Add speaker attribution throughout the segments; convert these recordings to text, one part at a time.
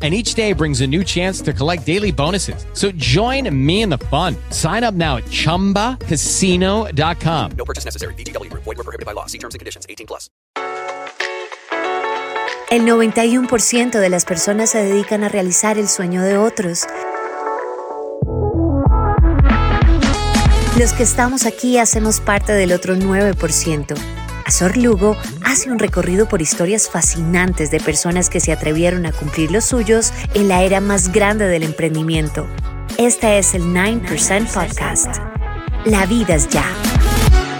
Speaker 1: And each day brings a new chance to collect daily bonuses. So join me in the fun. Sign up now at chumbacasino.com.
Speaker 2: No purchase necessary. VGW Group. Void were prohibited by law. See terms and conditions. 18 plus.
Speaker 3: El 91% de las personas se dedican a realizar el sueño de otros. Los que estamos aquí hacemos parte del otro 9%. Azor Lugo hace un recorrido por historias fascinantes de personas que se atrevieron a cumplir los suyos en la era más grande del emprendimiento. Este es el 9% Podcast. La vida es ya.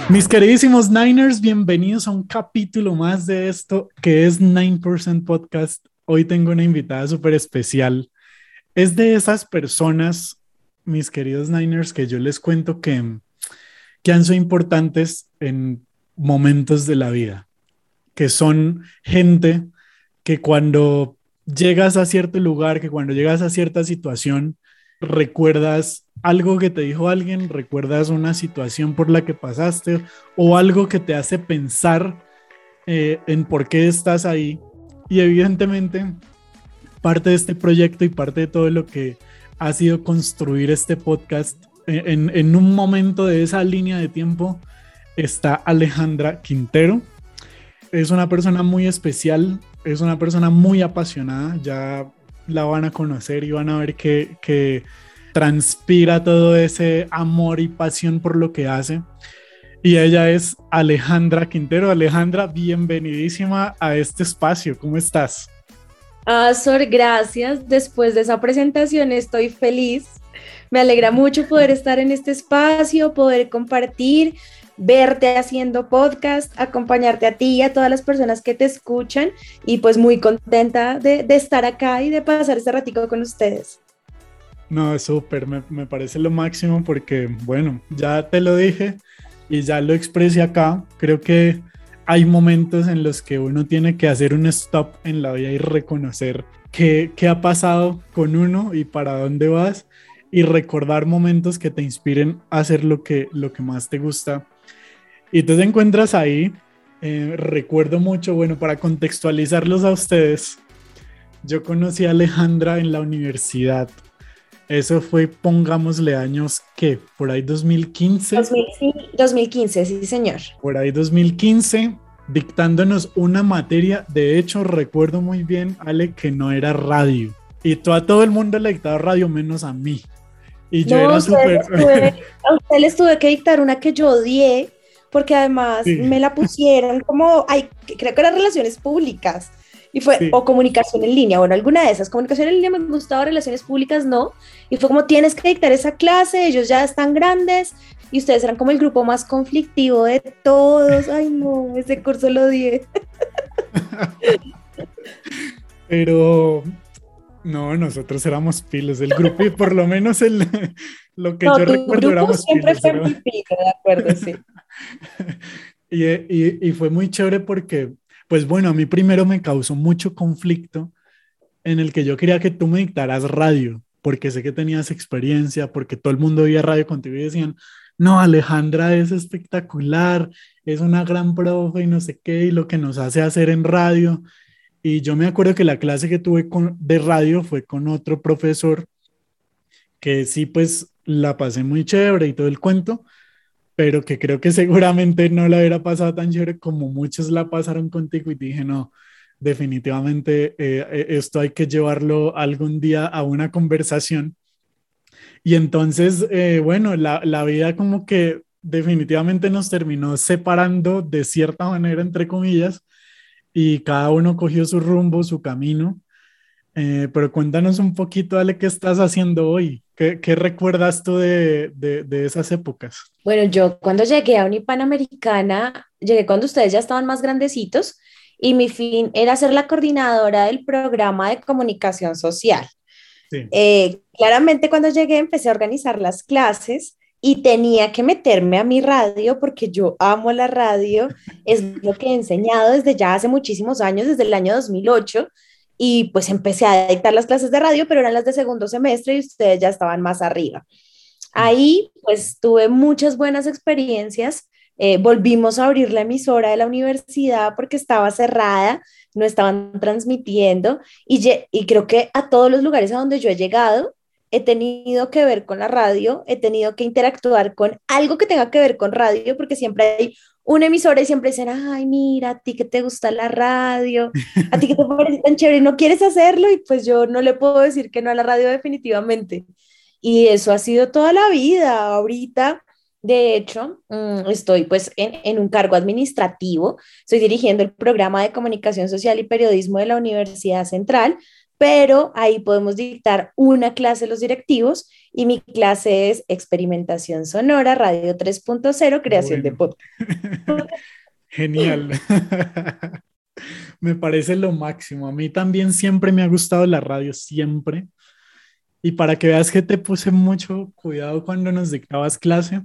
Speaker 4: Mis queridísimos Niners, bienvenidos a un capítulo más de esto que es 9% Podcast. Hoy tengo una invitada súper especial. Es de esas personas, mis queridos Niners, que yo les cuento que, que han sido importantes en momentos de la vida, que son gente que cuando llegas a cierto lugar, que cuando llegas a cierta situación, recuerdas algo que te dijo alguien, recuerdas una situación por la que pasaste o algo que te hace pensar eh, en por qué estás ahí. Y evidentemente, parte de este proyecto y parte de todo lo que ha sido construir este podcast, eh, en, en un momento de esa línea de tiempo está Alejandra Quintero. Es una persona muy especial, es una persona muy apasionada, ya la van a conocer y van a ver que, transpira todo ese amor y pasión por lo que hace. Y ella es Alejandra Quintero. Alejandra, bienvenidísima a este espacio. ¿Cómo estás?
Speaker 5: Azor, gracias. Después de esa presentación estoy feliz. Me alegra mucho poder estar en este espacio, poder compartir, verte haciendo podcast, acompañarte a ti y a todas las personas que te escuchan y pues muy contenta de, de estar acá y de pasar este ratico con ustedes.
Speaker 4: No, súper, me, me, parece lo máximo porque, bueno, ya te lo dije y ya lo expresé acá. Creo que hay momentos en los que uno tiene que hacer un stop en la vida y reconocer qué, qué ha pasado con uno y para dónde vas y recordar momentos que te inspiren a hacer lo que, lo que más te gusta. Y tú te encuentras ahí. Eh, recuerdo mucho, bueno, para contextualizarlos a ustedes, yo conocí a Alejandra en la universidad eso fue, pongámosle años que por ahí 2015.
Speaker 5: 2015, sí, señor.
Speaker 4: Por ahí 2015, dictándonos una materia. De hecho, recuerdo muy bien, Ale, que no era radio. Y tú a todo el mundo le dictaba radio, menos a mí. Y yo era súper.
Speaker 5: A usted les tuve que dictar una que yo odié, porque además me la pusieron como, ay, creo que eran relaciones públicas. Y fue, o comunicación en línea, bueno, alguna de esas. Comunicación en línea me gustaba, relaciones públicas no. Y fue como, tienes que dictar esa clase, ellos ya están grandes y ustedes eran como el grupo más conflictivo de todos. Ay, no, ese curso lo odié.
Speaker 4: Pero no, nosotros éramos pilos del grupo y por lo menos el, lo que yo recuerdo éramos
Speaker 5: siempre fue de acuerdo, sí.
Speaker 4: y, y, y, fue muy chévere porque pues bueno, a mí primero me causó mucho conflicto en el que yo quería que tú me dictaras radio, porque sé que tenías experiencia, porque todo el mundo oía radio contigo y decían, no, Alejandra es espectacular, es una gran profe y no sé qué, y lo que nos hace hacer en radio. Y yo me acuerdo que la clase que tuve con, de radio fue con otro profesor que sí, pues la pasé muy chévere y todo el cuento, pero que creo que seguramente no la hubiera pasado tan chévere como muchos la pasaron contigo y dije, no, definitivamente eh, eh, esto hay que llevarlo algún día a una conversación. Y entonces, eh, bueno, la, la vida como que definitivamente nos terminó separando de cierta manera, entre comillas, y cada uno cogió su rumbo, su camino. Pero cuéntanos un poquito, Ale, ¿qué estás haciendo hoy? ¿Qué, qué recuerdas tú de, de, de, esas épocas?
Speaker 5: Bueno, yo cuando llegué a Unipanamericana, llegué cuando ustedes ya estaban más grandecitos y mi fin era ser la coordinadora del programa de comunicación social. Eh, claramente cuando llegué empecé a organizar las clases y tenía que meterme a mi radio porque yo amo la radio, es lo que he enseñado desde ya hace muchísimos años, desde el año 2008, y pues empecé a dictar las clases de radio, pero eran las de segundo semestre y ustedes ya estaban más arriba. Ahí pues tuve muchas buenas experiencias eh, volvimos a abrir la emisora de la universidad porque estaba cerrada, no estaban transmitiendo y, y creo que a todos los lugares a donde yo he llegado he tenido que ver con la radio, he tenido que interactuar con algo que tenga que ver con radio, porque siempre hay una emisora y siempre dicen, ay, mira, a ti que te gusta la radio, a ti que te parece tan chévere y no quieres hacerlo, y pues yo no le puedo decir que no a la radio definitivamente. Y eso ha sido toda la vida. Ahorita de hecho, mm, estoy pues en, un cargo administrativo, estoy dirigiendo el programa de comunicación social y periodismo de la Universidad Central, pero ahí podemos dictar una clase los directivos y mi clase es experimentación sonora, radio 3.0, creación de podcast.
Speaker 4: Genial. me parece lo máximo. A mí también siempre me ha gustado la radio, siempre. Y para que veas que te puse mucho cuidado cuando nos dictabas clase,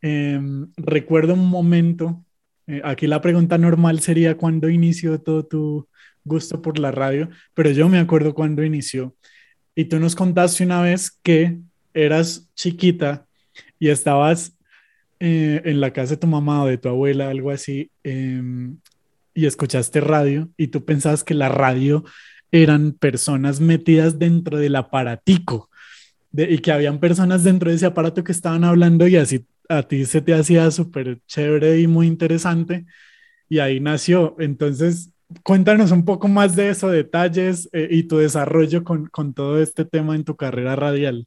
Speaker 4: Em, recuerdo un momento, eh, aquí la pregunta normal sería cuándo inició todo tu gusto por la radio, pero yo me acuerdo cuándo inició. Y tú nos contaste una vez que eras chiquita y estabas eh, en la casa de tu mamá o de tu abuela, algo así, em, y escuchaste radio y tú pensabas que la radio eran personas metidas dentro del aparatico y que habían personas dentro de ese aparato que estaban hablando y así a ti se te hacía súper chévere y muy interesante y ahí nació. Entonces, cuéntanos un poco más de eso, detalles eh, y tu desarrollo con, con todo este tema en tu carrera radial.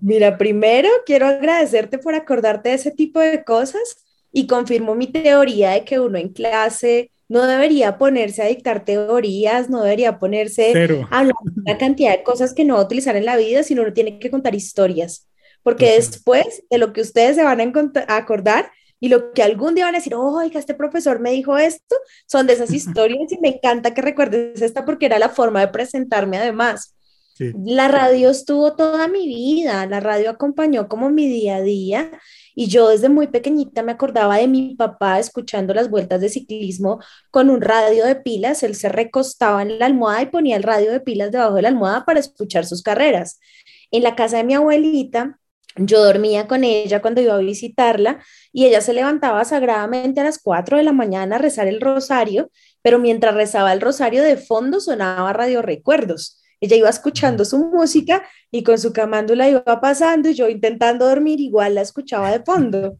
Speaker 5: Mira, primero quiero agradecerte por acordarte de ese tipo de cosas y confirmo mi teoría de que uno en clase no debería ponerse a dictar teorías, no debería ponerse a hablar de una cantidad de cosas que no va a utilizar en la vida, sino uno tiene que contar historias. Porque después de lo que ustedes se van a, acordar y lo que algún día van a decir, oiga, este profesor me dijo esto, son de esas historias y me encanta que recuerdes esta porque era la forma de presentarme además. La radio estuvo toda mi vida, la radio acompañó como mi día a día y yo desde muy pequeñita me acordaba de mi papá escuchando las vueltas de ciclismo con un radio de pilas, él se recostaba en la almohada y ponía el radio de pilas debajo de la almohada para escuchar sus carreras. En la casa de mi abuelita, yo dormía con ella cuando iba a visitarla y ella se levantaba sagradamente a las 4 de la mañana a rezar el rosario, pero mientras rezaba el rosario de fondo sonaba Radio Recuerdos. Ella iba escuchando su música y con su camándula iba pasando y yo intentando dormir igual la escuchaba de fondo.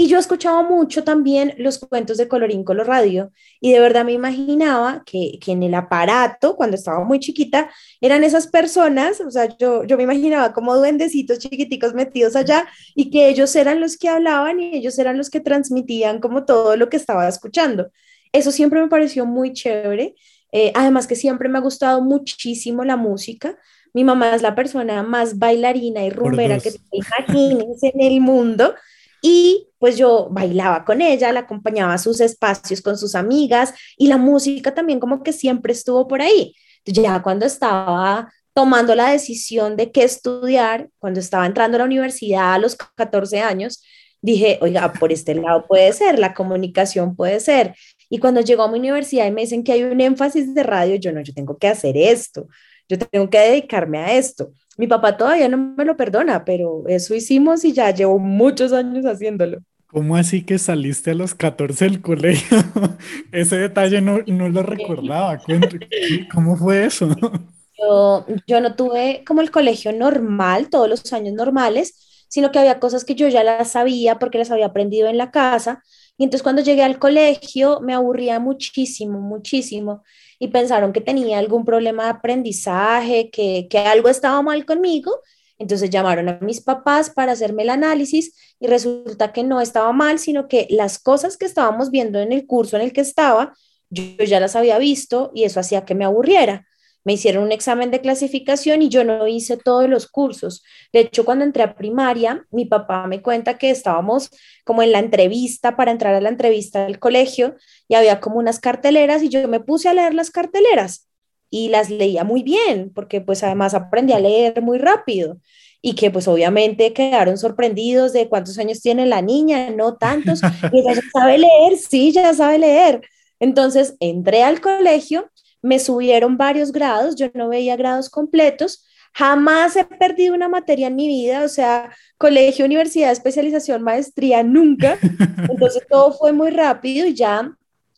Speaker 5: Y yo escuchaba mucho también los cuentos de Colorín Color Radio y de verdad me imaginaba que, que, en el aparato, cuando estaba muy chiquita, eran esas personas, o sea, yo, yo me imaginaba como duendecitos chiquiticos metidos allá y que ellos eran los que hablaban y ellos eran los que transmitían como todo lo que estaba escuchando. Eso siempre me pareció muy chévere. Eh, además que siempre me ha gustado muchísimo la música. Mi mamá es la persona más bailarina y rumbera que te imagines en el mundo. Y pues yo bailaba con ella, la acompañaba a sus espacios con sus amigas y la música también como que siempre estuvo por ahí. Ya cuando estaba tomando la decisión de qué estudiar, cuando estaba entrando a la universidad a los 14 años, dije, oiga, por este lado puede ser, la comunicación puede ser. Y cuando llegó a mi universidad y me dicen que hay un énfasis de radio, yo no, yo tengo que hacer esto, yo tengo que dedicarme a esto. Mi papá todavía no me lo perdona, pero eso hicimos y ya llevo muchos años haciéndolo.
Speaker 4: ¿Cómo así que saliste a los 14 del colegio? Ese detalle no, no lo recordaba. ¿Cómo fue eso?
Speaker 5: Yo, yo no tuve como el colegio normal, todos los años normales, sino que había cosas que yo ya las sabía porque las había aprendido en la casa. Y entonces cuando llegué al colegio me aburría muchísimo, muchísimo. Y pensaron que tenía algún problema de aprendizaje, que, que algo estaba mal conmigo entonces llamaron a mis papás para hacerme el análisis y resulta que no estaba mal, sino que las cosas que estábamos viendo en el curso en el que estaba, yo, ya las había visto y eso hacía que me aburriera. Me hicieron un examen de clasificación y yo no hice todos los cursos. De hecho, cuando entré a primaria, mi papá me cuenta que estábamos como en la entrevista para entrar a la entrevista del colegio y había como unas carteleras y yo me puse a leer las carteleras y las leía muy bien, porque pues además aprendí a leer muy rápido y que pues obviamente quedaron sorprendidos de cuántos años tiene la niña, no tantos, y ya sabe leer, sí, ya sabe leer. Entonces entré al colegio, me subieron varios grados, yo no veía grados completos, jamás he perdido una materia en mi vida, o sea, colegio, universidad, especialización, maestría, nunca. Entonces todo fue muy rápido y ya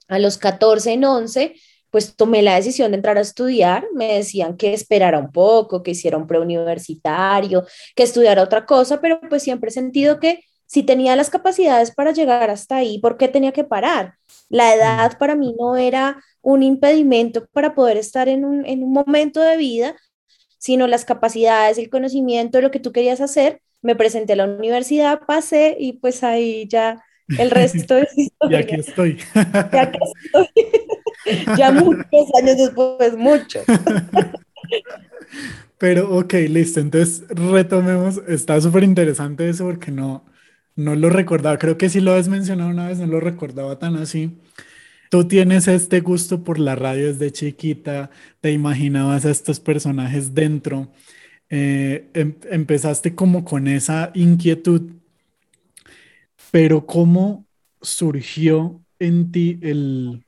Speaker 5: a los 14 en 11 pues tomé la decisión de entrar a estudiar. Me decían que esperara un poco, que hiciera un preuniversitario, que estudiara otra cosa, pero pues siempre he sentido que si tenía las capacidades para llegar hasta ahí, ¿por qué tenía que parar? La edad para mí no era un impedimento para poder estar en un, en un momento de vida, sino las capacidades, el conocimiento, lo que tú querías hacer. Me presenté a la universidad, pasé y pues ahí ya el resto es
Speaker 4: historia. y aquí estoy.
Speaker 5: Y aquí estoy. ya muchos años después, mucho.
Speaker 4: Pero ok, listo, entonces retomemos, está súper interesante eso porque no, no lo recordaba, creo que sí lo has mencionado una vez, no lo recordaba tan así. Tú tienes este gusto por la radio desde chiquita, te imaginabas a estos personajes dentro, eh, em, empezaste como con esa inquietud, pero ¿cómo surgió en ti el,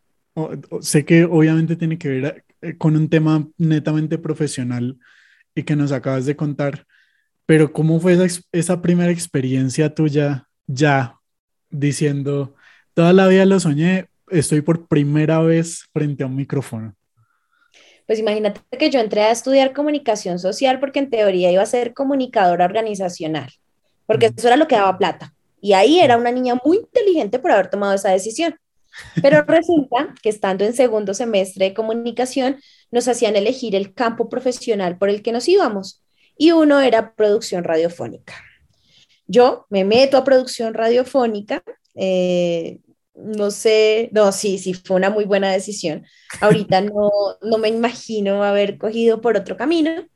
Speaker 4: sé que obviamente tiene que ver eh, con un tema netamente profesional y que nos acabas de contar, pero ¿cómo fue esa, primera experiencia tuya ya diciendo, toda la vida lo soñé, estoy por primera vez frente a un micrófono?
Speaker 5: Pues imagínate que yo entré a estudiar comunicación social porque en teoría iba a ser comunicadora organizacional, porque eso era lo que daba plata. Y ahí era una niña muy inteligente por haber tomado esa decisión. Pero resulta que estando en segundo semestre de comunicación, nos hacían elegir el campo profesional por el que nos íbamos y uno era producción radiofónica. Yo me meto a producción radiofónica, eh, no sé, no, sí, sí, fue una muy buena decisión. Ahorita no, no me imagino haber cogido por otro camino.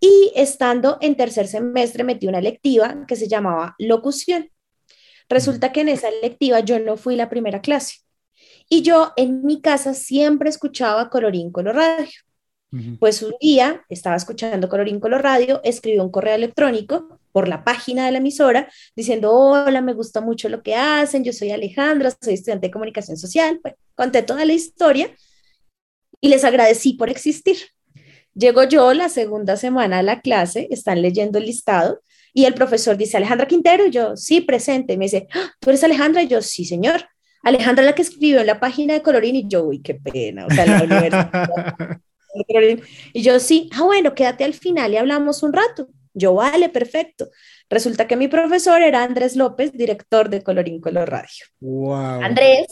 Speaker 5: Y estando en tercer semestre metí una lectiva que se llamaba locución. Resulta que en esa lectiva yo no fui la primera clase. Y yo en mi casa siempre escuchaba Colorín Pues un día estaba escuchando Colorín Color Radio, escribió un correo electrónico por la página de la emisora diciendo, hola, me gusta mucho lo que hacen, yo soy Alejandra, soy estudiante de comunicación social. Pues conté toda la historia y les agradecí por existir. Llego yo la segunda semana a la clase, están leyendo el listado y el profesor dice, Alejandra Quintero, y yo, sí, presente. me dice, ah, ¿tú eres Alejandra? Y yo, sí, señor. Alejandra la que escribió en la página de Colorín y yo, uy, qué pena, o sea, la universidad. Y yo, sí, ah, bueno, quédate al final y hablamos un rato. Yo, vale, perfecto. Resulta que mi profesor era Andrés López, director de Colorín Color Radio.
Speaker 4: Wow.
Speaker 5: Andrés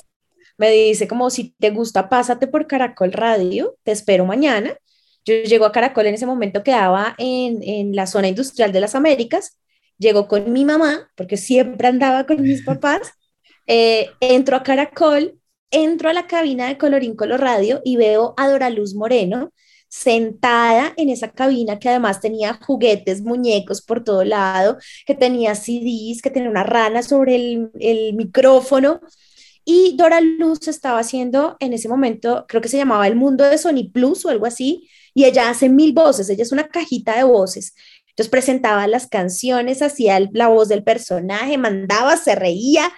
Speaker 5: me dice como si te gusta, pásate por Caracol Radio, te espero mañana. Yo llego a Caracol en ese momento, quedaba en, en la zona industrial de las Américas, llego con mi mamá, porque siempre andaba con mis papás, eh, entro a Caracol, entro a la cabina de Colorín Color Radio y veo a Dora Luz Moreno sentada en esa cabina que además tenía juguetes, muñecos por todo lado, que tenía CDs, que tenía una rana sobre el, el micrófono. Y Dora Luz estaba haciendo en ese momento, creo que se llamaba El Mundo de Sony Plus o algo así, y ella hace mil voces, ella es una cajita de voces. Entonces presentaba las canciones, hacía la voz del personaje, mandaba, se reía,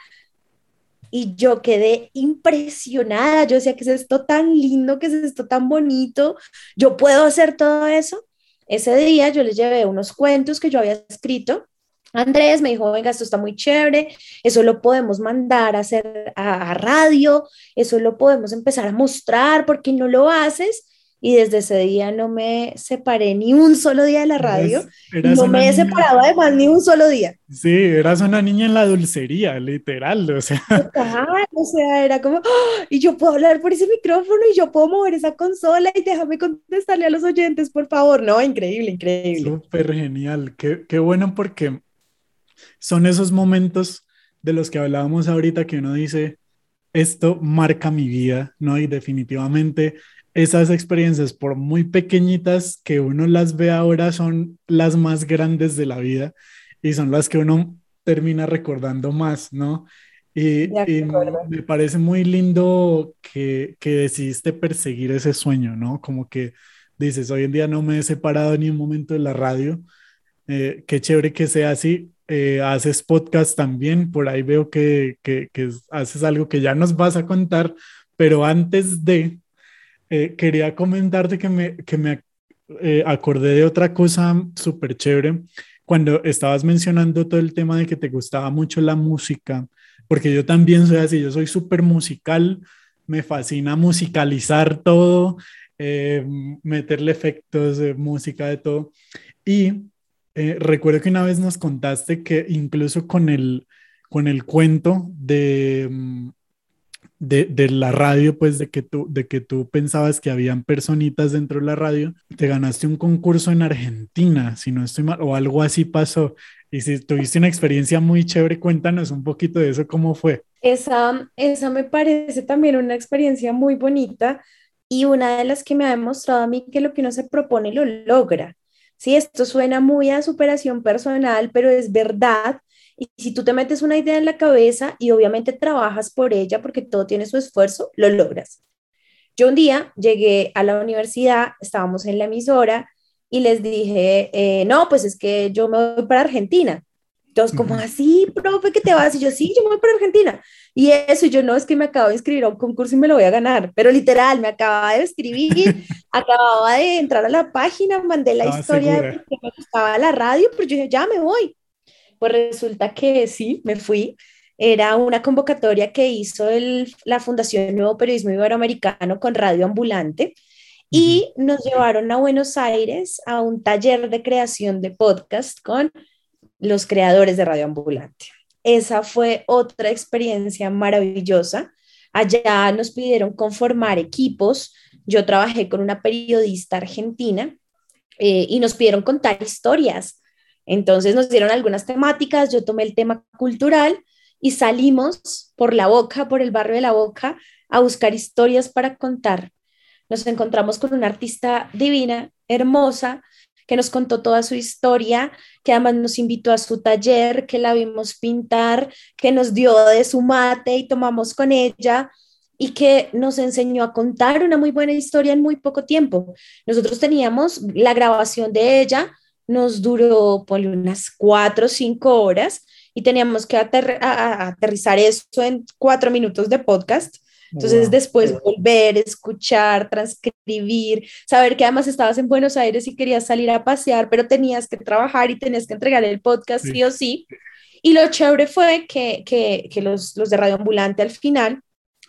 Speaker 5: y yo quedé impresionada. Yo decía, que es esto tan lindo? que es esto tan bonito? ¿Yo puedo hacer todo eso? Ese día yo les llevé unos cuentos que yo había escrito. Andrés me dijo, venga, esto está muy chévere, eso lo podemos mandar a hacer a, radio, eso lo podemos empezar a mostrar, ¿por qué no lo haces? Y desde ese día no me separé ni un solo día de la radio. no me he separado además ni un solo día.
Speaker 4: Sí, eras una niña en la dulcería, literal, o sea.
Speaker 5: o sea, era como, ¡ah! y yo puedo hablar por ese micrófono y yo puedo mover esa consola y déjame contestarle a los oyentes, por favor. No, increíble, increíble.
Speaker 4: Súper genial, qué, qué bueno porque son esos momentos de los que hablábamos ahorita que uno dice, esto marca mi vida, ¿no? Y definitivamente esas experiencias, por muy pequeñitas que uno las ve ahora, son las más grandes de la vida y son las que uno termina recordando más, ¿no? Y, me parece muy lindo que, que, decidiste perseguir ese sueño, ¿no? Como que dices, hoy en día no me he separado ni un momento de la radio. Eh, qué chévere que sea así. Eh, haces podcast también, por ahí veo que, que, que haces algo que ya nos vas a contar, pero antes de, eh, quería comentarte que me, que me eh, acordé de otra cosa súper chévere cuando estabas mencionando todo el tema de que te gustaba mucho la música, porque yo también soy así, yo soy súper musical, me fascina musicalizar todo, eh, meterle efectos de música, de todo. Y recuerdo que una vez nos contaste que incluso con el, con el cuento de mm, de, la radio, pues de que, tú, de que tú pensabas que habían personitas dentro de la radio, te ganaste un concurso en Argentina, si no estoy mal, o algo así pasó. Y si tuviste una experiencia muy chévere, cuéntanos un poquito de eso, cómo fue.
Speaker 5: Esa, esa me parece también una experiencia muy bonita y una de las que me ha demostrado a mí que lo que uno se propone lo logra. Sí, esto suena muy a superación personal, pero es verdad y si tú te metes una idea en la cabeza y obviamente trabajas por ella porque todo tiene su esfuerzo, lo logras. Yo un día llegué a la universidad, estábamos en la emisora y les dije, eh, no, pues es que yo me voy para Argentina. Entonces, como así, profe, ¿qué te vas? Y yo, sí, yo me voy para Argentina. Y eso, yo no, es que me acabo de inscribir a un concurso y me lo voy a ganar. Pero literal, me acababa de escribir, acababa de entrar a la página, mandé la historia de que me gustaba la radio, pero yo dije, ya me voy. Pues resulta que sí, me fui. Era una convocatoria que hizo la Fundación Nuevo Periodismo Iberoamericano con Radio Ambulante y nos llevaron a Buenos Aires a un taller de creación de podcast con los creadores de Radio Ambulante. Esa fue otra experiencia maravillosa. Allá nos pidieron conformar equipos. Yo trabajé con una periodista argentina eh, y nos pidieron contar historias entonces nos dieron algunas temáticas, yo tomé el tema cultural y salimos por la boca, por el barrio de la boca, a buscar historias para contar. Nos encontramos con una artista divina, hermosa, que nos contó toda su historia, que además nos invitó a su taller, que la vimos pintar, que nos dio de su mate y tomamos con ella y que nos enseñó a contar una muy buena historia en muy poco tiempo. Nosotros teníamos la grabación de ella, nos duró por unas cuatro o cinco horas y teníamos que aterrizar eso en cuatro minutos de podcast. Entonces después volver, escuchar, transcribir, saber que además estabas en Buenos Aires y querías salir a pasear, pero tenías que trabajar y tenías que entregar el podcast sí, o sí. Y lo chévere fue que, que, que los, los de Radio Ambulante al final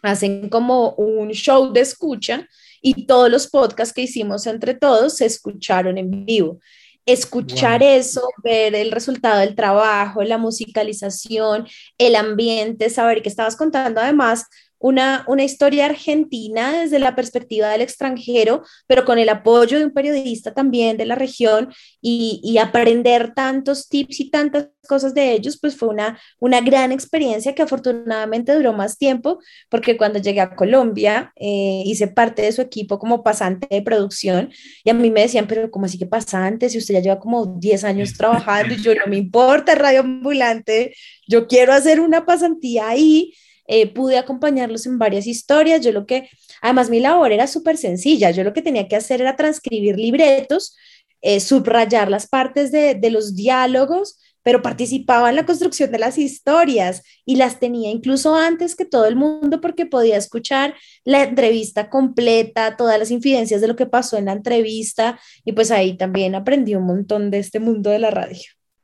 Speaker 5: hacen como un show de escucha y todos los podcasts que hicimos entre todos se escucharon en vivo escuchar eso, ver el resultado del trabajo, la musicalización, el ambiente, saber que estabas contando además una, historia argentina desde la perspectiva del extranjero, pero con el apoyo de un periodista también de la región y, aprender tantos tips y tantas cosas de ellos, pues fue una, una gran experiencia que afortunadamente duró más tiempo, porque cuando llegué a Colombia eh, hice parte de su equipo como pasante de producción y a mí me decían, pero ¿cómo así que pasante? Si usted ya lleva como 10 años trabajando y yo no me importa, radio ambulante, yo quiero hacer una pasantía ahí eh, pude acompañarlos en varias historias. Yo lo que, además mi labor era súper sencilla, yo lo que tenía que hacer era transcribir libretos, eh, subrayar las partes de, los diálogos pero participaba en la construcción de las historias y las tenía incluso antes que todo el mundo porque podía escuchar la entrevista completa, todas las infidencias de lo que pasó en la entrevista y pues ahí también aprendí un montón de este mundo de la radio.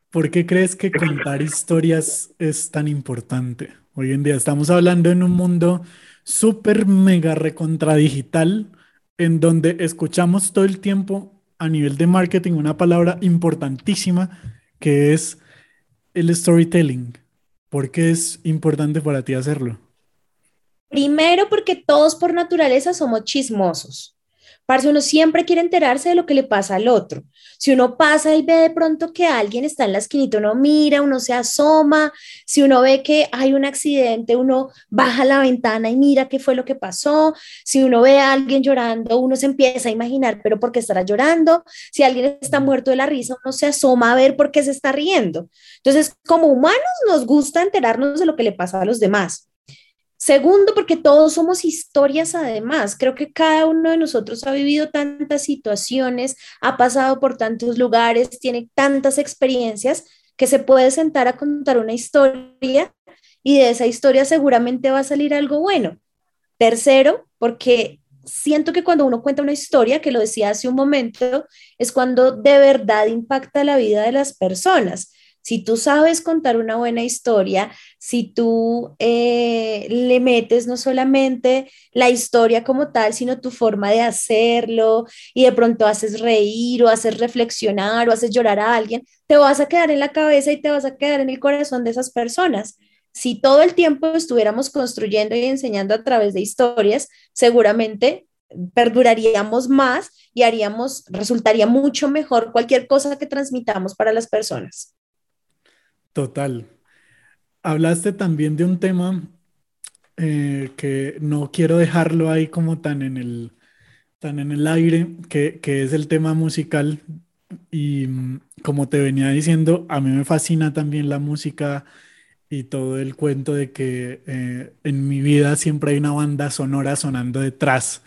Speaker 4: ¿Por qué crees que contar historias es tan importante? Hoy en día estamos hablando en un mundo súper mega recontradigital en donde escuchamos todo el tiempo a nivel de marketing una palabra importantísima que es el storytelling? ¿Por qué es importante para ti hacerlo?
Speaker 5: Primero porque todos por naturaleza somos chismosos. Parce, uno siempre quiere enterarse de lo que le pasa al otro. Si uno pasa y ve de pronto que alguien está en la esquinita, uno mira, uno se asoma. Si uno ve que hay un accidente, uno baja la ventana y mira qué fue lo que pasó. Si uno ve a alguien llorando, uno se empieza a imaginar, pero ¿por qué estará llorando? Si alguien está muerto de la risa, uno se asoma a ver por qué se está riendo. Entonces, como humanos, nos gusta enterarnos de lo que le pasa a los demás. Segundo, porque todos somos historias además. Creo que cada uno de nosotros ha vivido tantas situaciones, ha pasado por tantos lugares, tiene tantas experiencias que se puede sentar a contar una historia y de esa historia seguramente va a salir algo bueno. Tercero, porque siento que cuando uno cuenta una historia, que lo decía hace un momento, es cuando de verdad impacta la vida de las personas. Si tú sabes contar una buena historia, si tú eh, le metes no solamente la historia como tal, sino tu forma de hacerlo y de pronto haces reír o haces reflexionar o haces llorar a alguien, te vas a quedar en la cabeza y te vas a quedar en el corazón de esas personas. Si todo el tiempo estuviéramos construyendo y enseñando a través de historias, seguramente perduraríamos más y haríamos, resultaría mucho mejor cualquier cosa que transmitamos para las personas.
Speaker 4: Total. Hablaste también de un tema eh, que no quiero dejarlo ahí como tan en el, tan en el aire, que, es el tema musical. Y mm, como te venía diciendo, a mí me fascina también la música y todo el cuento de que eh, en mi vida siempre hay una banda sonora sonando detrás.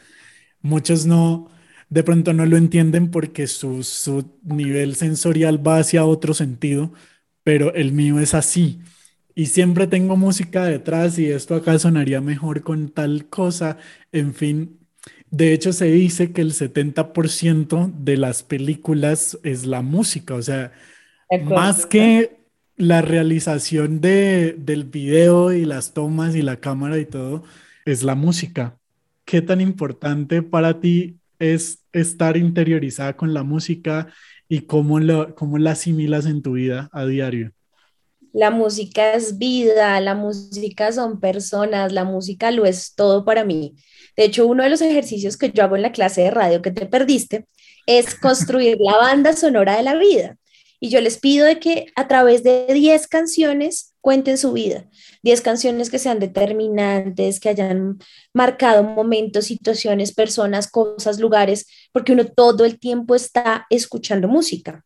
Speaker 4: Muchos no, de pronto no lo entienden porque su, su nivel sensorial va hacia otro sentido pero el mío es así. Y siempre tengo música detrás y esto acá sonaría mejor con tal cosa. En fin, de hecho se dice que el 70% de las películas es la música, o sea, más que la realización de, del video y las tomas y la cámara y todo, es la música. ¿Qué tan importante para ti es estar interiorizada con la música y cómo, lo, cómo la asimilas en tu vida a diario.
Speaker 5: La música es vida, la música son personas, la música lo es todo para mí. De hecho, uno de los ejercicios que yo hago en la clase de radio que te perdiste es construir la banda sonora de la vida. Y yo les pido de que a través de 10 canciones cuenten su vida. 10 canciones que sean determinantes, que hayan marcado momentos, situaciones, personas, cosas, lugares, porque uno todo el tiempo está escuchando música.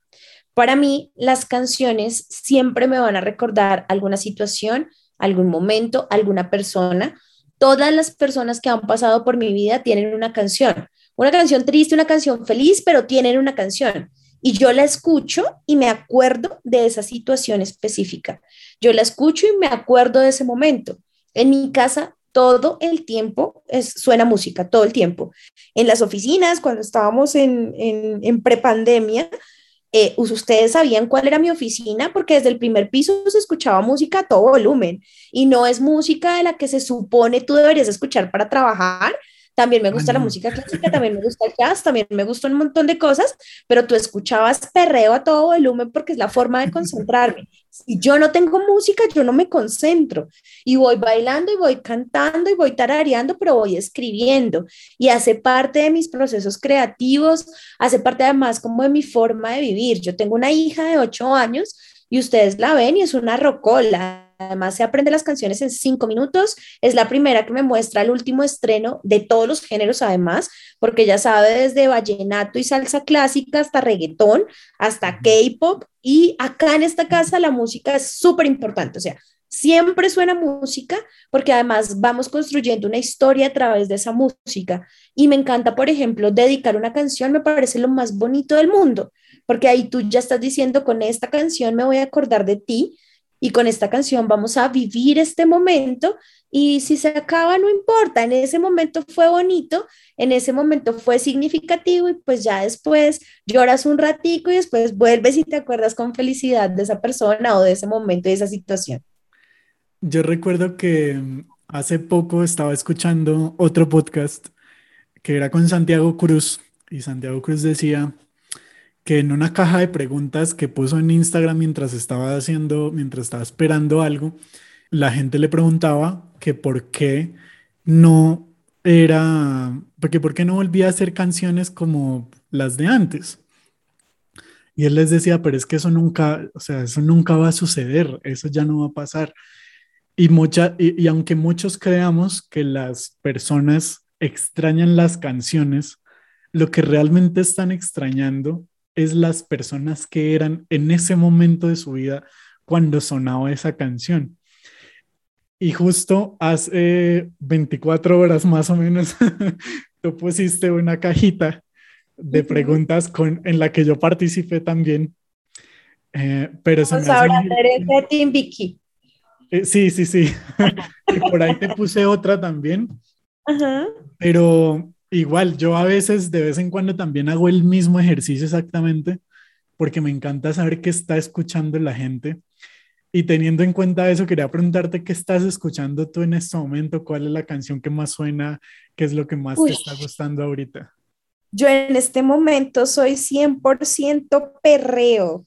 Speaker 5: Para mí, las canciones siempre me van a recordar alguna situación, algún momento, alguna persona. Todas las personas que han pasado por mi vida tienen una canción. Una canción triste, una canción feliz, pero tienen una canción y yo la escucho y me acuerdo de esa situación específica. Yo la escucho y me acuerdo de ese momento. En mi casa todo el tiempo es, suena música, todo el tiempo. En las oficinas, cuando estábamos en, en, en prepandemia, eh, ustedes sabían cuál era mi oficina porque desde el primer piso se escuchaba música a todo volumen y no es música de la que se supone tú deberías escuchar para trabajar, también me gusta la música clásica, también me gusta el jazz, también me gusta un montón de cosas, pero tú escuchabas perreo a todo volumen porque es la forma de concentrarme. Si yo no tengo música, yo no me concentro y voy bailando y voy cantando y voy tarareando, pero voy escribiendo y hace parte de mis procesos creativos, hace parte además como de mi forma de vivir. Yo tengo una hija de ocho años y ustedes la ven y es una rocola Además, se aprende las canciones en cinco minutos. Es la primera que me muestra el último estreno de todos los géneros, además, porque ya sabe desde vallenato y salsa clásica hasta reggaetón, hasta K-pop. Y acá en esta casa la música es súper importante. O sea, Siempre suena música porque además vamos construyendo una historia a través de esa música. Y me encanta, por ejemplo, dedicar una canción, me parece lo más bonito del mundo, porque ahí tú ya estás diciendo, con esta canción me voy a acordar de ti y con esta canción vamos a vivir este momento y si se acaba no importa, en ese momento fue bonito, en ese momento fue significativo y pues ya después lloras un ratico y después vuelves y te acuerdas con felicidad de esa persona o de ese momento, de esa situación.
Speaker 4: Yo recuerdo que hace poco estaba escuchando otro podcast que era con Santiago Cruz y Santiago Cruz decía que en una caja de preguntas que puso en Instagram mientras estaba haciendo, mientras estaba esperando algo, la gente le preguntaba que por qué no era, porque por qué no volvía a hacer canciones como las de antes. Y él les decía, pero es que eso nunca, o sea, eso nunca va a suceder, eso ya no va a pasar. Y, mucha, y, aunque muchos creamos que las personas extrañan las canciones, lo que realmente están extrañando es las personas que eran en ese momento de su vida cuando sonaba esa canción. Y justo hace 24 horas más o menos, tú pusiste una cajita de preguntas con, en la que yo participé también. Eh, pero
Speaker 5: Vamos a hablar de Team Vicky.
Speaker 4: Eh, sí, sí, sí. y por ahí te puse otra también. Pero igual, yo a veces, de vez en cuando también hago el mismo ejercicio exactamente, porque me encanta saber qué está escuchando la gente. Y teniendo en cuenta eso, quería preguntarte qué estás escuchando tú en este momento, cuál es la canción que más suena, qué es lo que más te está gustando ahorita.
Speaker 5: Yo en este momento soy 100% perreo.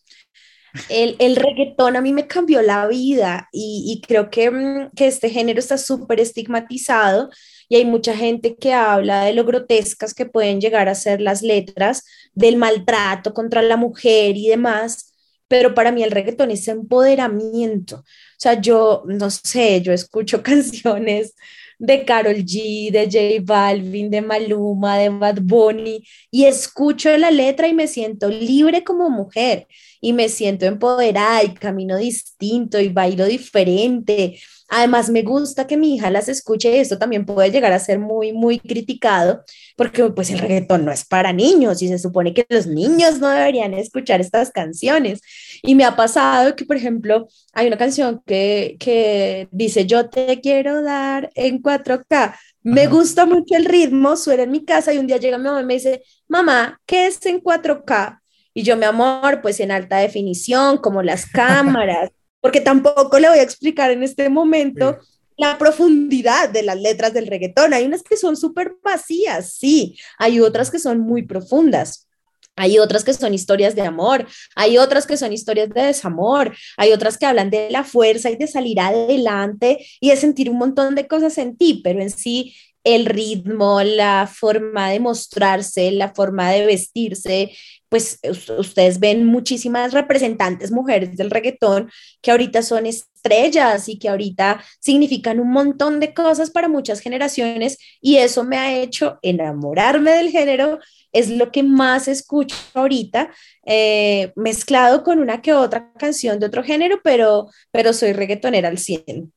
Speaker 5: El, el, reggaetón a mí me cambió la vida y, creo que, mm, que, este género está súper estigmatizado y hay mucha gente que habla de lo grotescas que pueden llegar a ser las letras, del maltrato contra la mujer y demás, pero para mí el reggaetón es empoderamiento. O sea, yo, no sé, yo escucho canciones de Carol G, de J Balvin, de Maluma, de Bad Bunny, y escucho la letra y me siento libre como mujer y me siento empoderada y camino distinto y bailo diferente. Además, me gusta que mi hija las escuche y esto también puede llegar a ser muy, muy criticado porque pues el reggaetón no es para niños y se supone que los niños no deberían escuchar estas canciones. Y me ha pasado que, por ejemplo, hay una canción que, que dice, yo te quiero dar en 4K. Me gusta mucho el ritmo, suena en mi casa y un día llega mi mamá y me dice, mamá, ¿qué es en 4K? Y yo, mi amor, pues en alta definición, como las cámaras, porque tampoco le voy a explicar en este momento la profundidad de las letras del reggaetón. Hay unas que son súper vacías, sí, hay otras que son muy profundas. Hay otras que son historias de amor, hay otras que son historias de desamor, hay otras que hablan de la fuerza y de salir adelante y de sentir un montón de cosas en ti, pero en sí el ritmo, la forma de mostrarse, la forma de vestirse, pues ustedes ven muchísimas representantes mujeres del reggaetón que ahorita son estrellas y que ahorita significan un montón de cosas para muchas generaciones y eso me ha hecho enamorarme del género, es lo que más escucho ahorita, eh, mezclado con una que otra canción de otro género, pero, pero soy reggaetonera al 100.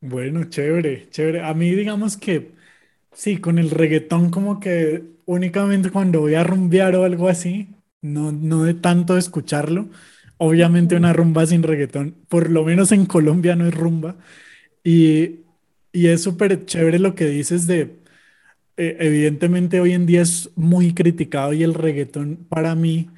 Speaker 4: Bueno, chévere, chévere. A mí digamos que sí, con el reggaetón como que únicamente cuando voy a rumbear o algo así, no, no de tanto escucharlo. Obviamente una rumba sin reggaetón, por lo menos en Colombia no es rumba. Y, y es súper chévere lo que dices de, eh, evidentemente hoy en día es muy criticado y el reggaetón para mí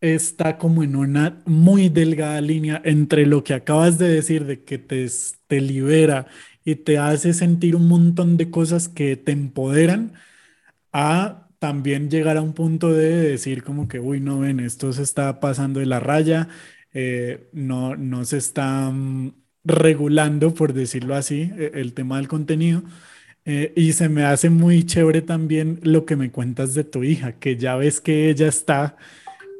Speaker 4: está como en una muy delgada línea entre lo que acabas de decir de que te, te libera y te hace sentir un montón de cosas que te empoderan, a también llegar a un punto de decir como que, uy, no ven, esto se está pasando de la raya, eh, no, no se está mm, regulando, por decirlo así, e, el tema del contenido. Eh, y se me hace muy chévere también lo que me cuentas de tu hija, que ya ves que ella está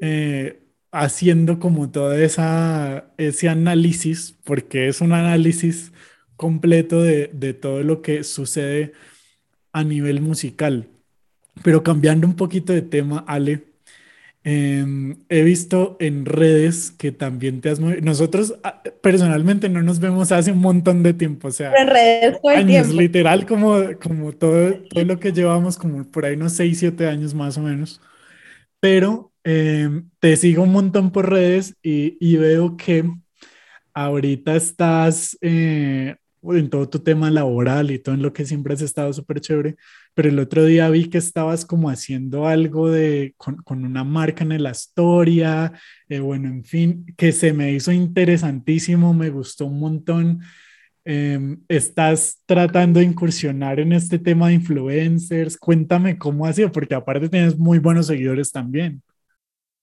Speaker 4: eh, haciendo como todo esa, ese análisis, porque es un análisis completo de, de todo lo que sucede a nivel musical. Pero cambiando un poquito de tema, Ale, Em, he visto en redes que también te has movido. Nosotros ah, personalmente no nos vemos hace un montón de tiempo, o sea,
Speaker 5: en redes todo el
Speaker 4: años,
Speaker 5: tiempo.
Speaker 4: literal, como, como todo, todo lo que llevamos, como por ahí unos 6, 7 años más o menos. Pero em, te sigo un montón por redes y, y veo que ahorita estás eh, en todo tu tema laboral y todo en lo que siempre has estado súper chévere, pero el otro día vi que estabas como haciendo algo de, con, con una marca en la historia, eh, bueno, en fin, que se me hizo interesantísimo, me gustó un montón. Eh, estás tratando de incursionar en este tema de influencers. Cuéntame cómo ha sido, porque aparte tienes muy buenos seguidores también.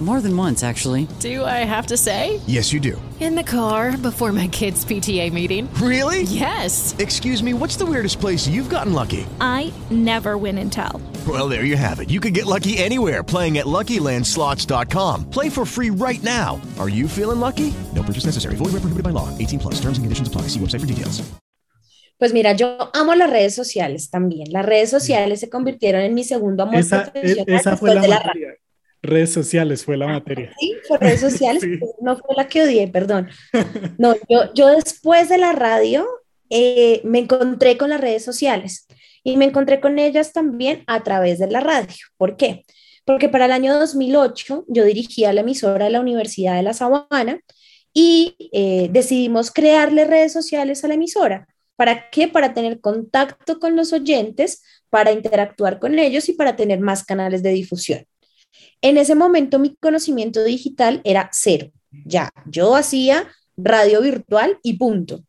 Speaker 6: More than once, actually.
Speaker 7: Do I have to say?
Speaker 8: Yes, you do.
Speaker 7: In the car before my kids' PTA meeting.
Speaker 8: Really?
Speaker 7: Yes.
Speaker 8: Excuse me, what's the weirdest place you've gotten lucky?
Speaker 9: I never win and tell.
Speaker 8: Well, there you have it. You can get lucky anywhere playing at LuckyLandSlots.com. Play for free right now. Are you feeling lucky? No purchase necessary. Void where prohibited by law. 18 plus. Terms and conditions apply. See website for details.
Speaker 5: Pues mira, yo amo las redes sociales también. Las redes sociales se convirtieron en mi segundo amor
Speaker 4: Esa,
Speaker 5: profesional
Speaker 4: esa fue la
Speaker 5: de la
Speaker 4: materia. Redes sociales fue la materia.
Speaker 5: Sí, fue redes sociales,
Speaker 4: Sí.
Speaker 5: no fue la que odié, perdón. No, yo, yo después de la radio eh, me encontré con las redes sociales y me encontré con ellas también a través de la radio. ¿Por qué? Porque para el año 2008 yo dirigía la emisora de la Universidad de La Sabana y eh, decidimos crearle redes sociales a la emisora. ¿Para qué? Para tener contacto con los oyentes, para interactuar con ellos y para tener más canales de difusión. En ese momento mi conocimiento digital era cero. Ya, yo hacía radio virtual y punto.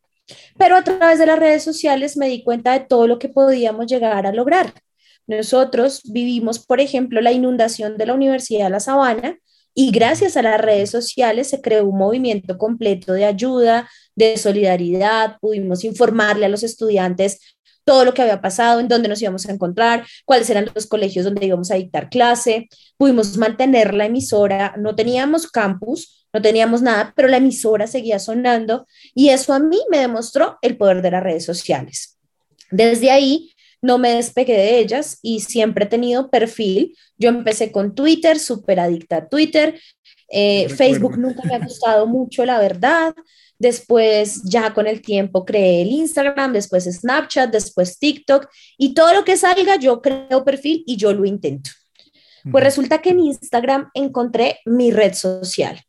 Speaker 5: Pero a través de las redes sociales me di cuenta de todo lo que podíamos llegar a lograr. Nosotros vivimos, por ejemplo, la inundación de la Universidad de La Sabana y gracias a las redes sociales se creó un movimiento completo de ayuda, de solidaridad, pudimos informarle a los estudiantes todo lo que había pasado, en dónde nos íbamos a encontrar, cuáles eran los colegios donde íbamos a dictar clase, pudimos mantener la emisora, no teníamos campus, no teníamos nada, pero la emisora seguía sonando y eso a mí me demostró el poder de las redes sociales. Desde ahí no me despegué de ellas y siempre he tenido perfil. Yo empecé con Twitter, súper adicta a Twitter. Eh. Facebook nunca me ha gustado mucho, la verdad. Después, ya con el tiempo, creé el Instagram, después Snapchat, después TikTok y todo lo que salga, yo creo perfil y yo lo intento. Pues resulta que en Instagram encontré mi red social.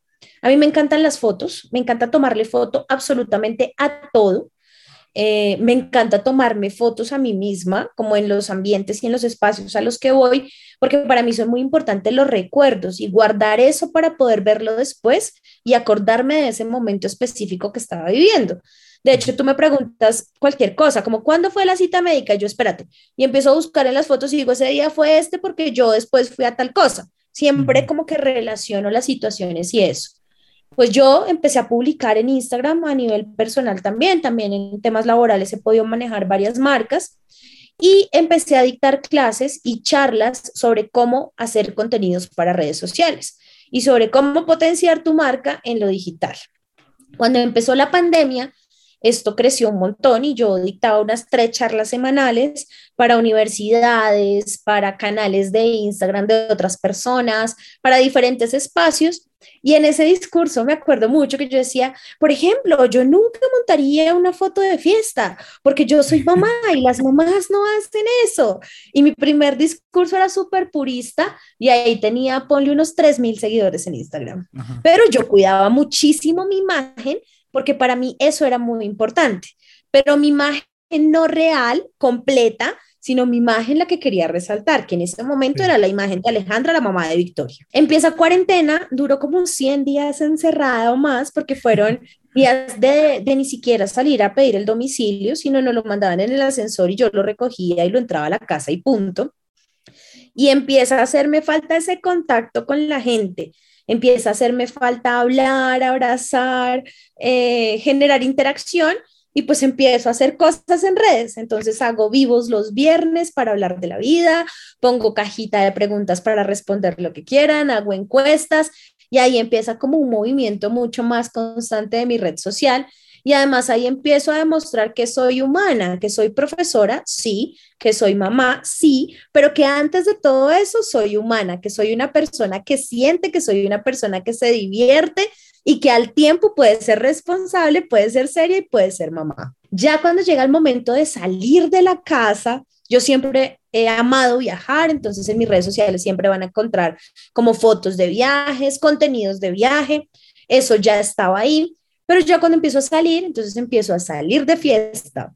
Speaker 5: A mí me encantan las fotos, me encanta tomarle foto absolutamente a todo. Eh, me encanta tomarme fotos a mí misma, como en los ambientes y en los espacios a los que voy, porque para mí son muy importantes los recuerdos y guardar eso para poder verlo después y acordarme de ese momento específico que estaba viviendo. De hecho, tú me preguntas cualquier cosa, como ¿cuándo fue la cita médica? Yo, espérate, y empiezo a buscar en las fotos y digo, ese día fue este porque yo después fui a tal cosa. Siempre como que relaciono las situaciones y eso. Pues yo empecé a publicar en Instagram a nivel personal también, también en temas laborales he podido manejar varias marcas y empecé a dictar clases y charlas sobre cómo hacer contenidos para redes sociales y sobre cómo potenciar tu marca en lo digital. Cuando empezó la pandemia, esto creció un montón y yo dictaba unas tres charlas semanales para universidades, para canales de Instagram de otras personas, para diferentes espacios Y en ese discurso me acuerdo mucho que yo decía, por ejemplo, yo nunca montaría una foto de fiesta porque yo soy mamá y las mamás no hacen eso. Y mi primer discurso era súper purista y ahí tenía, ponle unos 3.000 seguidores en Instagram. Pero yo cuidaba muchísimo mi imagen porque para mí eso era muy importante. Pero mi imagen no real, completa, sino mi imagen la que quería resaltar, que en ese momento era la imagen de Alejandra, la mamá de Victoria. Empieza cuarentena, duró como 100 días encerrada o más, porque fueron días de, de, ni siquiera salir a pedir el domicilio, sino nos lo mandaban en el ascensor y yo lo recogía y lo entraba a la casa y punto. Y empieza a hacerme falta ese contacto con la gente, empieza a hacerme falta hablar, abrazar, eh, generar interacción y pues empiezo a hacer cosas en redes. Entonces hago vivos los viernes para hablar de la vida, pongo cajita de preguntas para responder lo que quieran, hago encuestas y ahí empieza como un movimiento mucho más constante de mi red social. Y además ahí empiezo a demostrar que soy humana, que soy profesora, sí, que soy mamá, sí, pero que antes de todo eso soy humana, que soy una persona que siente, que soy una persona que se divierte, y que al tiempo puede ser responsable, puede ser seria y puede ser mamá. Ya cuando llega el momento de salir de la casa, yo siempre he amado viajar, entonces en mis redes sociales siempre van a encontrar como fotos de viajes, contenidos de viaje, eso ya estaba ahí, pero ya cuando empiezo a salir, entonces empiezo a salir de fiesta,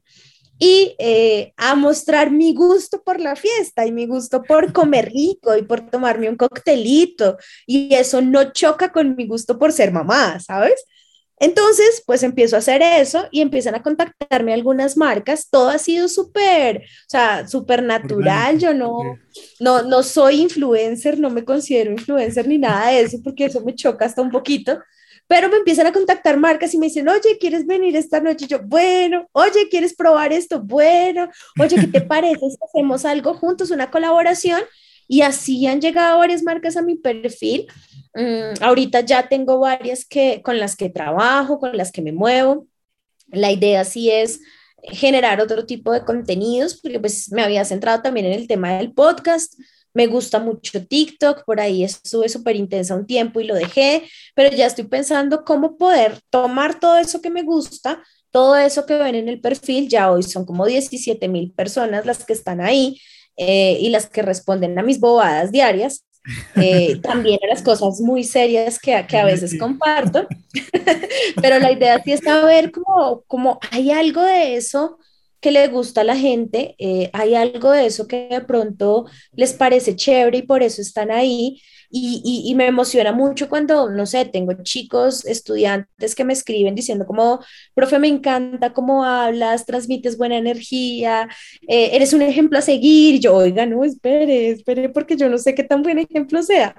Speaker 5: y eh, a mostrar mi gusto por la fiesta y mi gusto por comer rico y por tomarme un coctelito. Y eso no choca con mi gusto por ser mamá, ¿sabes? Entonces, pues empiezo a hacer eso y empiezan a contactarme algunas marcas. Todo ha sido súper, o sea, súper natural. Yo no, no, no soy influencer, no me considero influencer ni nada de eso, porque eso me choca hasta un poquito. Pero me empiezan a contactar marcas y me dicen, oye, ¿quieres venir esta noche? yo, bueno, oye, ¿quieres probar esto? Bueno, oye, ¿qué te parece si hacemos algo juntos, una colaboración? Y así han llegado varias marcas a mi perfil. Mm, ahorita ya tengo varias que, con las que trabajo, con las que me muevo. La idea sí es generar otro tipo de contenidos, porque pues me había centrado también en el tema del podcast, me gusta mucho TikTok, por ahí estuve súper intensa un tiempo y lo dejé, pero ya estoy pensando cómo poder tomar todo eso que me gusta, todo eso que ven en el perfil, ya hoy son como 17 mil personas las que están ahí eh, y las que responden a mis bobadas diarias. Eh, también a las cosas muy serias que, que a veces comparto, pero la idea sí es saber cómo, cómo hay algo de eso que le gusta a la gente, eh, hay algo de eso que de pronto les parece chévere y por eso están ahí. Y, y, me emociona mucho cuando, no sé, tengo chicos, estudiantes que me escriben diciendo como, profe, me encanta cómo hablas, transmites buena energía, eh, eres un ejemplo a seguir. yo, oiga, no, espere, espere, porque yo no sé qué tan buen ejemplo sea,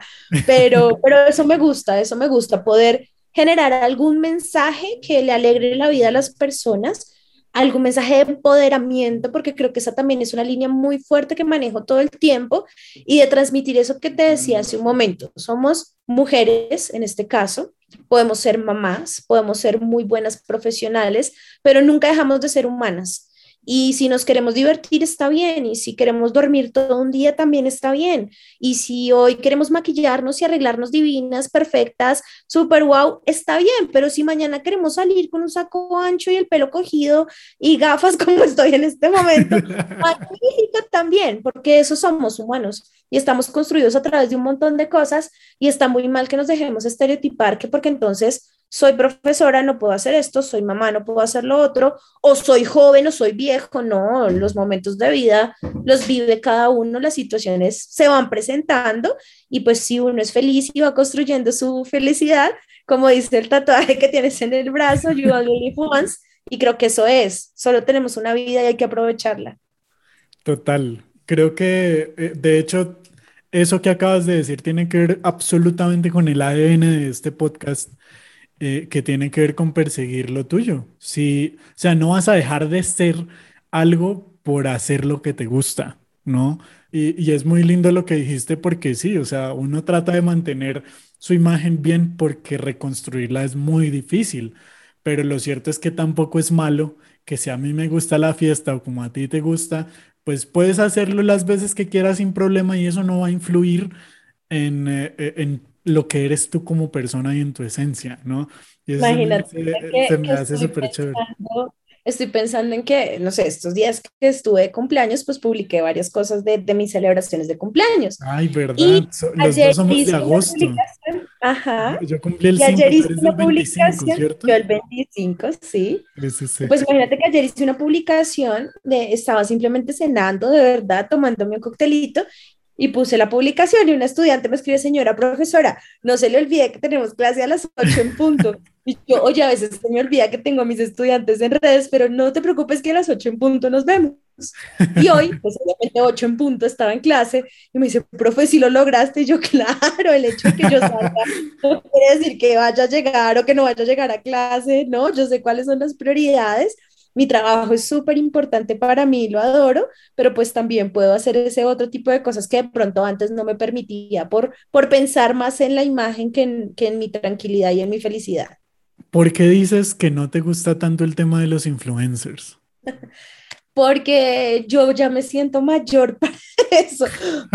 Speaker 5: pero, pero eso me gusta, eso me gusta, poder generar algún mensaje que le alegre la vida a las personas algún mensaje de empoderamiento, porque creo que esa también es una línea muy fuerte que manejo todo el tiempo, y de transmitir eso que te decía hace un momento. Somos mujeres, en este caso, podemos ser mamás, podemos ser muy buenas profesionales, pero nunca dejamos de ser humanas. Y si nos queremos divertir, está bien. Y si queremos dormir todo un día, también está bien. Y si hoy queremos maquillarnos y arreglarnos divinas, perfectas, súper wow, está bien. Pero si mañana queremos salir con un saco ancho y el pelo cogido y gafas como estoy en este momento, magnífico también, porque eso somos humanos y estamos construidos a través de un montón de cosas y está muy mal que nos dejemos estereotipar que porque entonces soy profesora, no puedo hacer esto, soy mamá, no puedo hacer lo otro, o soy joven o soy viejo, no, los momentos de vida los vive cada uno, las situaciones se van presentando y pues si uno es feliz y va construyendo su felicidad, como dice el tatuaje que tienes en el brazo, you only once, y creo que eso es, solo tenemos una vida y hay que aprovecharla.
Speaker 4: Total, creo que eh, de hecho eso que acabas de decir tiene que ver absolutamente con el ADN de este podcast eh, que tiene que ver con perseguir lo tuyo. Si, o sea, no vas a dejar de ser algo por hacer lo que te gusta, ¿no? Y, y es muy lindo lo que dijiste porque sí, o sea, uno trata de mantener su imagen bien porque reconstruirla es muy difícil, pero lo cierto es que tampoco es malo que si a mí me gusta la fiesta o como a ti te gusta, pues puedes hacerlo las veces que quieras sin problema y eso no va a influir en, eh, en lo que eres tú como persona y en tu esencia, ¿no? Y
Speaker 5: eso Imagínate se me, se me hace súper chévere estoy pensando en que, no sé, estos días que estuve de cumpleaños, pues publiqué varias cosas de, de mis celebraciones de cumpleaños.
Speaker 4: Ay, verdad. Los dos somos de agosto.
Speaker 5: Ajá.
Speaker 4: Yo cumplí el
Speaker 5: y ayer hice una 25, publicación. ¿cierto? Yo el 25, sí. Sí, sí. Pues imagínate que ayer hice una publicación de, estaba simplemente cenando, de verdad, tomándome un coctelito y puse la publicación y una estudiante me escribe, señora profesora, no se le olvide que tenemos clase a las 8 en punto. Y yo, oye, a veces se me olvida que tengo a mis estudiantes en redes, pero no te preocupes que a las 8 en punto nos vemos. Y hoy, pues obviamente 8 en punto estaba en clase y me dice, profe, si lo lograste. Y yo, claro, el hecho de que yo salga no quiere decir que vaya a llegar o que no vaya a llegar a clase, no, yo sé cuáles son las prioridades. Mi trabajo es súper importante para mí, lo adoro, pero pues también puedo hacer ese otro tipo de cosas que de pronto antes no me permitía por, por pensar más en la imagen que en, que en mi tranquilidad y en mi felicidad.
Speaker 4: ¿Por qué dices que no te gusta tanto el tema de los influencers?
Speaker 5: Porque yo ya me siento mayor para eso.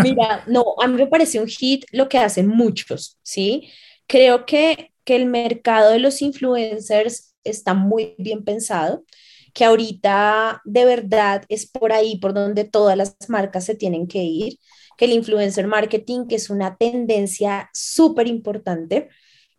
Speaker 5: Mira, no, a mí me parece un hit lo que hacen muchos, ¿sí? Creo que, que el mercado de los influencers está muy bien pensado, que ahorita de verdad es por ahí por donde todas las marcas se tienen que ir, que el influencer marketing, que es una tendencia súper importante,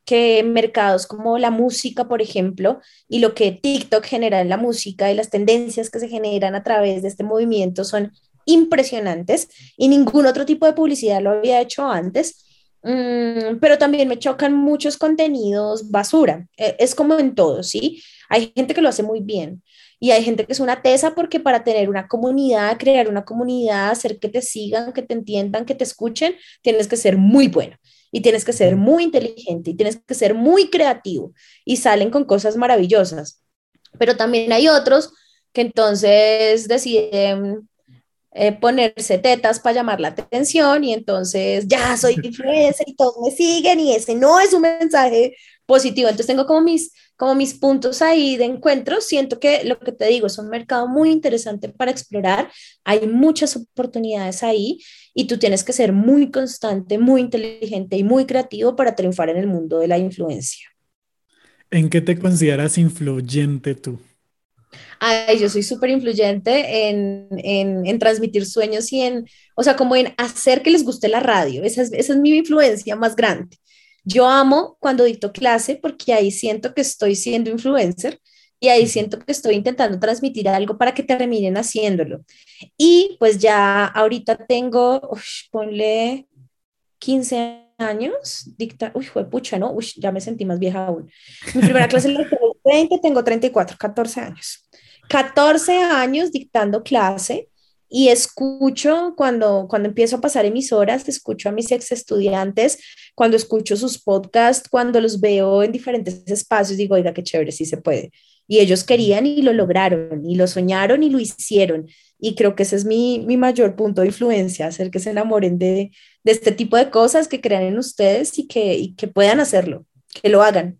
Speaker 5: que mercados como la música, por ejemplo, y lo que TikTok genera en la música y las tendencias que se generan a través de este movimiento son impresionantes y ningún otro tipo de publicidad lo había hecho antes. Mm, pero también me chocan muchos contenidos basura. E, es como en todo, ¿sí? Hay gente que lo hace muy bien y hay gente que es una tesa porque para tener una comunidad, crear una comunidad, hacer que te sigan, que te entiendan, que te escuchen, tienes que ser muy bueno y tienes que ser muy inteligente y tienes que ser muy creativo y salen con cosas maravillosas. Pero también hay otros que entonces deciden eh, ponerse tetas para llamar la atención y entonces ya soy influencer y todos me siguen y ese no es un mensaje positivo. Entonces tengo como mis, como mis puntos ahí de encuentro. Siento que lo que te digo es un mercado muy interesante para explorar. Hay muchas oportunidades ahí y tú tienes que ser muy constante, muy inteligente y muy creativo para triunfar en el mundo de la influencia.
Speaker 4: ¿En qué te consideras influyente tú?
Speaker 5: Ay, yo soy súper influyente en, en, en, transmitir sueños y en, o sea, como en hacer que les guste la radio. Esa es, esa es mi influencia más grande. Yo amo cuando dicto clase porque ahí siento que estoy siendo influencer y ahí siento que estoy intentando transmitir algo para que terminen haciéndolo. Y pues ya ahorita tengo, ponle 15 años, dicta, uy, fue pucha, ¿no? Uy, ya me sentí más vieja aún. Mi primera clase la 20, tengo 34, 14 años. 14 años dictando clase y escucho cuando, cuando empiezo a pasar emisoras, escucho a mis ex estudiantes, cuando escucho sus podcasts, cuando los veo en diferentes espacios, digo, oiga, qué chévere, sí se puede. Y ellos querían y lo lograron, y lo soñaron y lo hicieron. Y creo que ese es mi, mi mayor punto de influencia, hacer que se enamoren de, de este tipo de cosas, que crean en ustedes y que, y que puedan hacerlo, que lo hagan.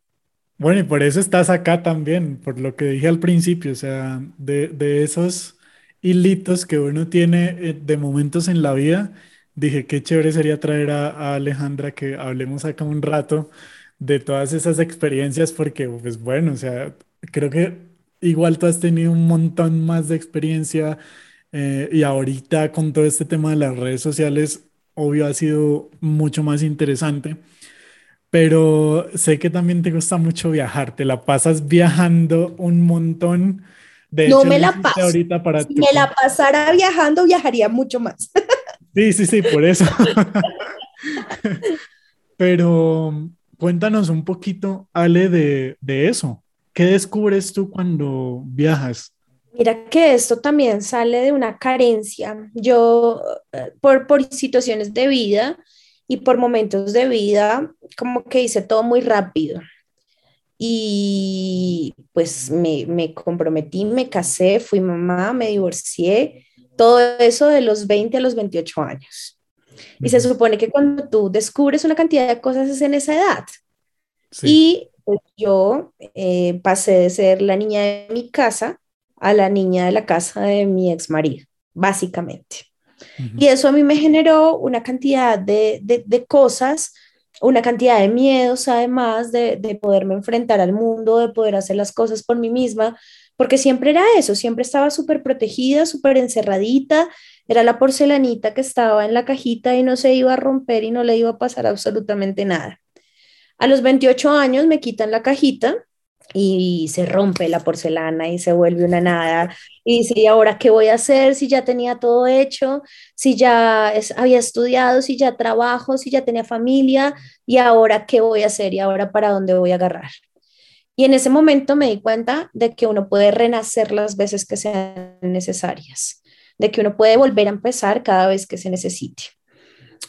Speaker 4: Bueno, y por eso estás acá también, por lo que dije al principio, o sea, de, de esos hilitos que uno tiene eh, de momentos en la vida, dije qué chévere sería traer a, Alejandra que hablemos acá un rato de todas esas experiencias, porque pues bueno, o sea, creo que igual tú has tenido un montón más de experiencia eh, y ahorita con todo este tema de las redes sociales, obvio ha sido mucho más interesante. Pero sé que también te gusta mucho viajar, te la pasas viajando un montón
Speaker 5: no me la paso. Ahorita para si me la pasara viajando, viajaría mucho más.
Speaker 4: Sí, sí, sí, por eso. Pero cuéntanos un poquito, Ale, de, de eso. ¿Qué descubres tú cuando viajas?
Speaker 5: Mira que esto también sale de una carencia. Yo, eh, por, por situaciones de vida y por momentos de vida, como que hice todo muy rápido y pues me, me, comprometí, me casé, fui mamá, me divorcié, todo eso de los 20 a los 28 años. Y se supone que cuando tú descubres una cantidad de cosas es en esa edad. Y pues, yo eh, pasé de ser la niña de mi casa a la niña de la casa de mi ex marido, básicamente. Y eso a mí me generó una cantidad de, de, de cosas una cantidad de miedos además de, de poderme enfrentar al mundo, de poder hacer las cosas por mí misma, porque siempre era eso, siempre estaba súper protegida, súper encerradita, era la porcelanita que estaba en la cajita y no se iba a romper y no le iba a pasar absolutamente nada. A los 28 años me quitan la cajita y se rompe la porcelana y se vuelve una nada. Y ¿y ahora qué voy a hacer si ya tenía todo hecho? Si ya había estudiado, si ya trabajo, si ya tenía familia, ¿y ahora qué voy a hacer? ¿Y ahora para dónde voy a agarrar? Y en ese momento me di cuenta de que uno puede renacer las veces que sean necesarias, de que uno puede volver a empezar cada vez que se necesite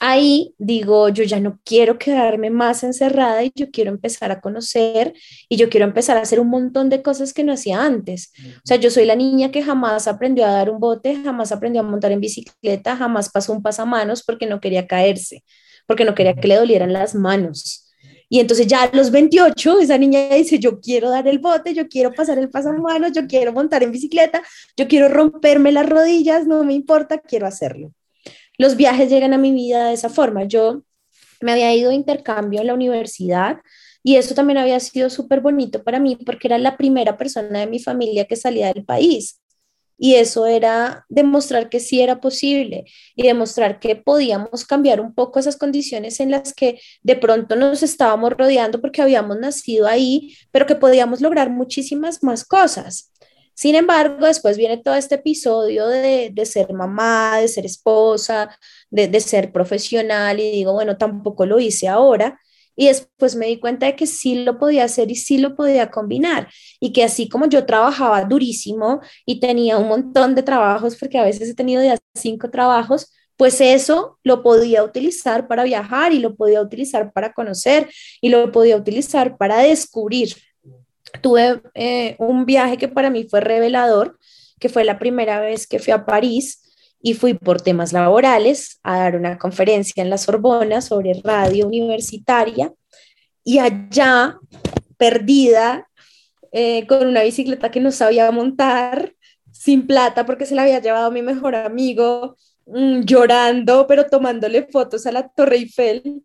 Speaker 5: ahí digo, yo ya no quiero quedarme más encerrada y yo quiero empezar a conocer y yo quiero empezar a hacer un montón de cosas que no hacía antes. O sea, yo soy la niña que jamás aprendió a dar un bote, jamás aprendió a montar en bicicleta, jamás pasó un pasamanos porque no quería caerse, porque no quería que le dolieran las manos. Y entonces ya a los 28, esa niña dice, yo quiero dar el bote, yo quiero pasar el pasamanos, yo quiero montar en bicicleta, yo quiero romperme las rodillas, no me importa, quiero hacerlo los viajes llegan a mi vida de esa forma. Yo me había ido de intercambio en la universidad y eso también había sido súper bonito para mí porque era la primera persona de mi familia que salía del país. Y eso era demostrar que sí era posible y demostrar que podíamos cambiar un poco esas condiciones en las que de pronto nos estábamos rodeando porque habíamos nacido ahí, pero que podíamos lograr muchísimas más cosas. Sin embargo, después viene todo este episodio de, ser mamá, de ser esposa, de, de, ser profesional y digo, bueno, tampoco lo hice ahora. Y después me di cuenta de que sí lo podía hacer y sí lo podía combinar. Y que así como yo trabajaba durísimo y tenía un montón de trabajos, porque a veces he tenido ya cinco trabajos, pues eso lo podía utilizar para viajar y lo podía utilizar para conocer y lo podía utilizar para descubrir tuve eh, un viaje que para mí fue revelador, que fue la primera vez que fui a París y fui por temas laborales a dar una conferencia en la Sorbona sobre radio universitaria. Y allá, perdida, eh, con una bicicleta que no sabía montar, sin plata porque se la había llevado mi mejor amigo, mm, llorando, pero tomándole fotos a la Torre Eiffel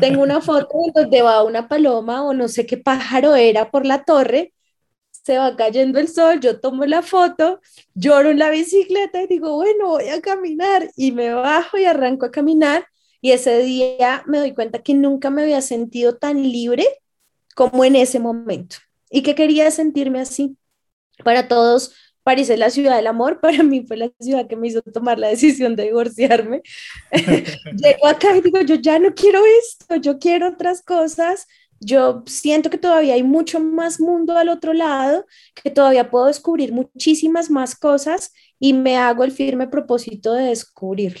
Speaker 5: tengo una foto donde va una paloma o no sé qué pájaro era por la torre, se va cayendo el sol, yo tomo la foto, lloro en la bicicleta y digo, bueno, voy a caminar y me bajo y arranco a caminar y ese día me doy cuenta que nunca me había sentido tan libre como en ese momento y que quería sentirme así. Para todos París es la ciudad del amor, para mí fue la ciudad que me hizo tomar la decisión de divorciarme. Llego acá y digo, yo ya no quiero esto, yo quiero otras cosas. Yo siento que todavía hay mucho más mundo al otro lado, que todavía puedo descubrir muchísimas más cosas y me hago el firme propósito de descubrirlo.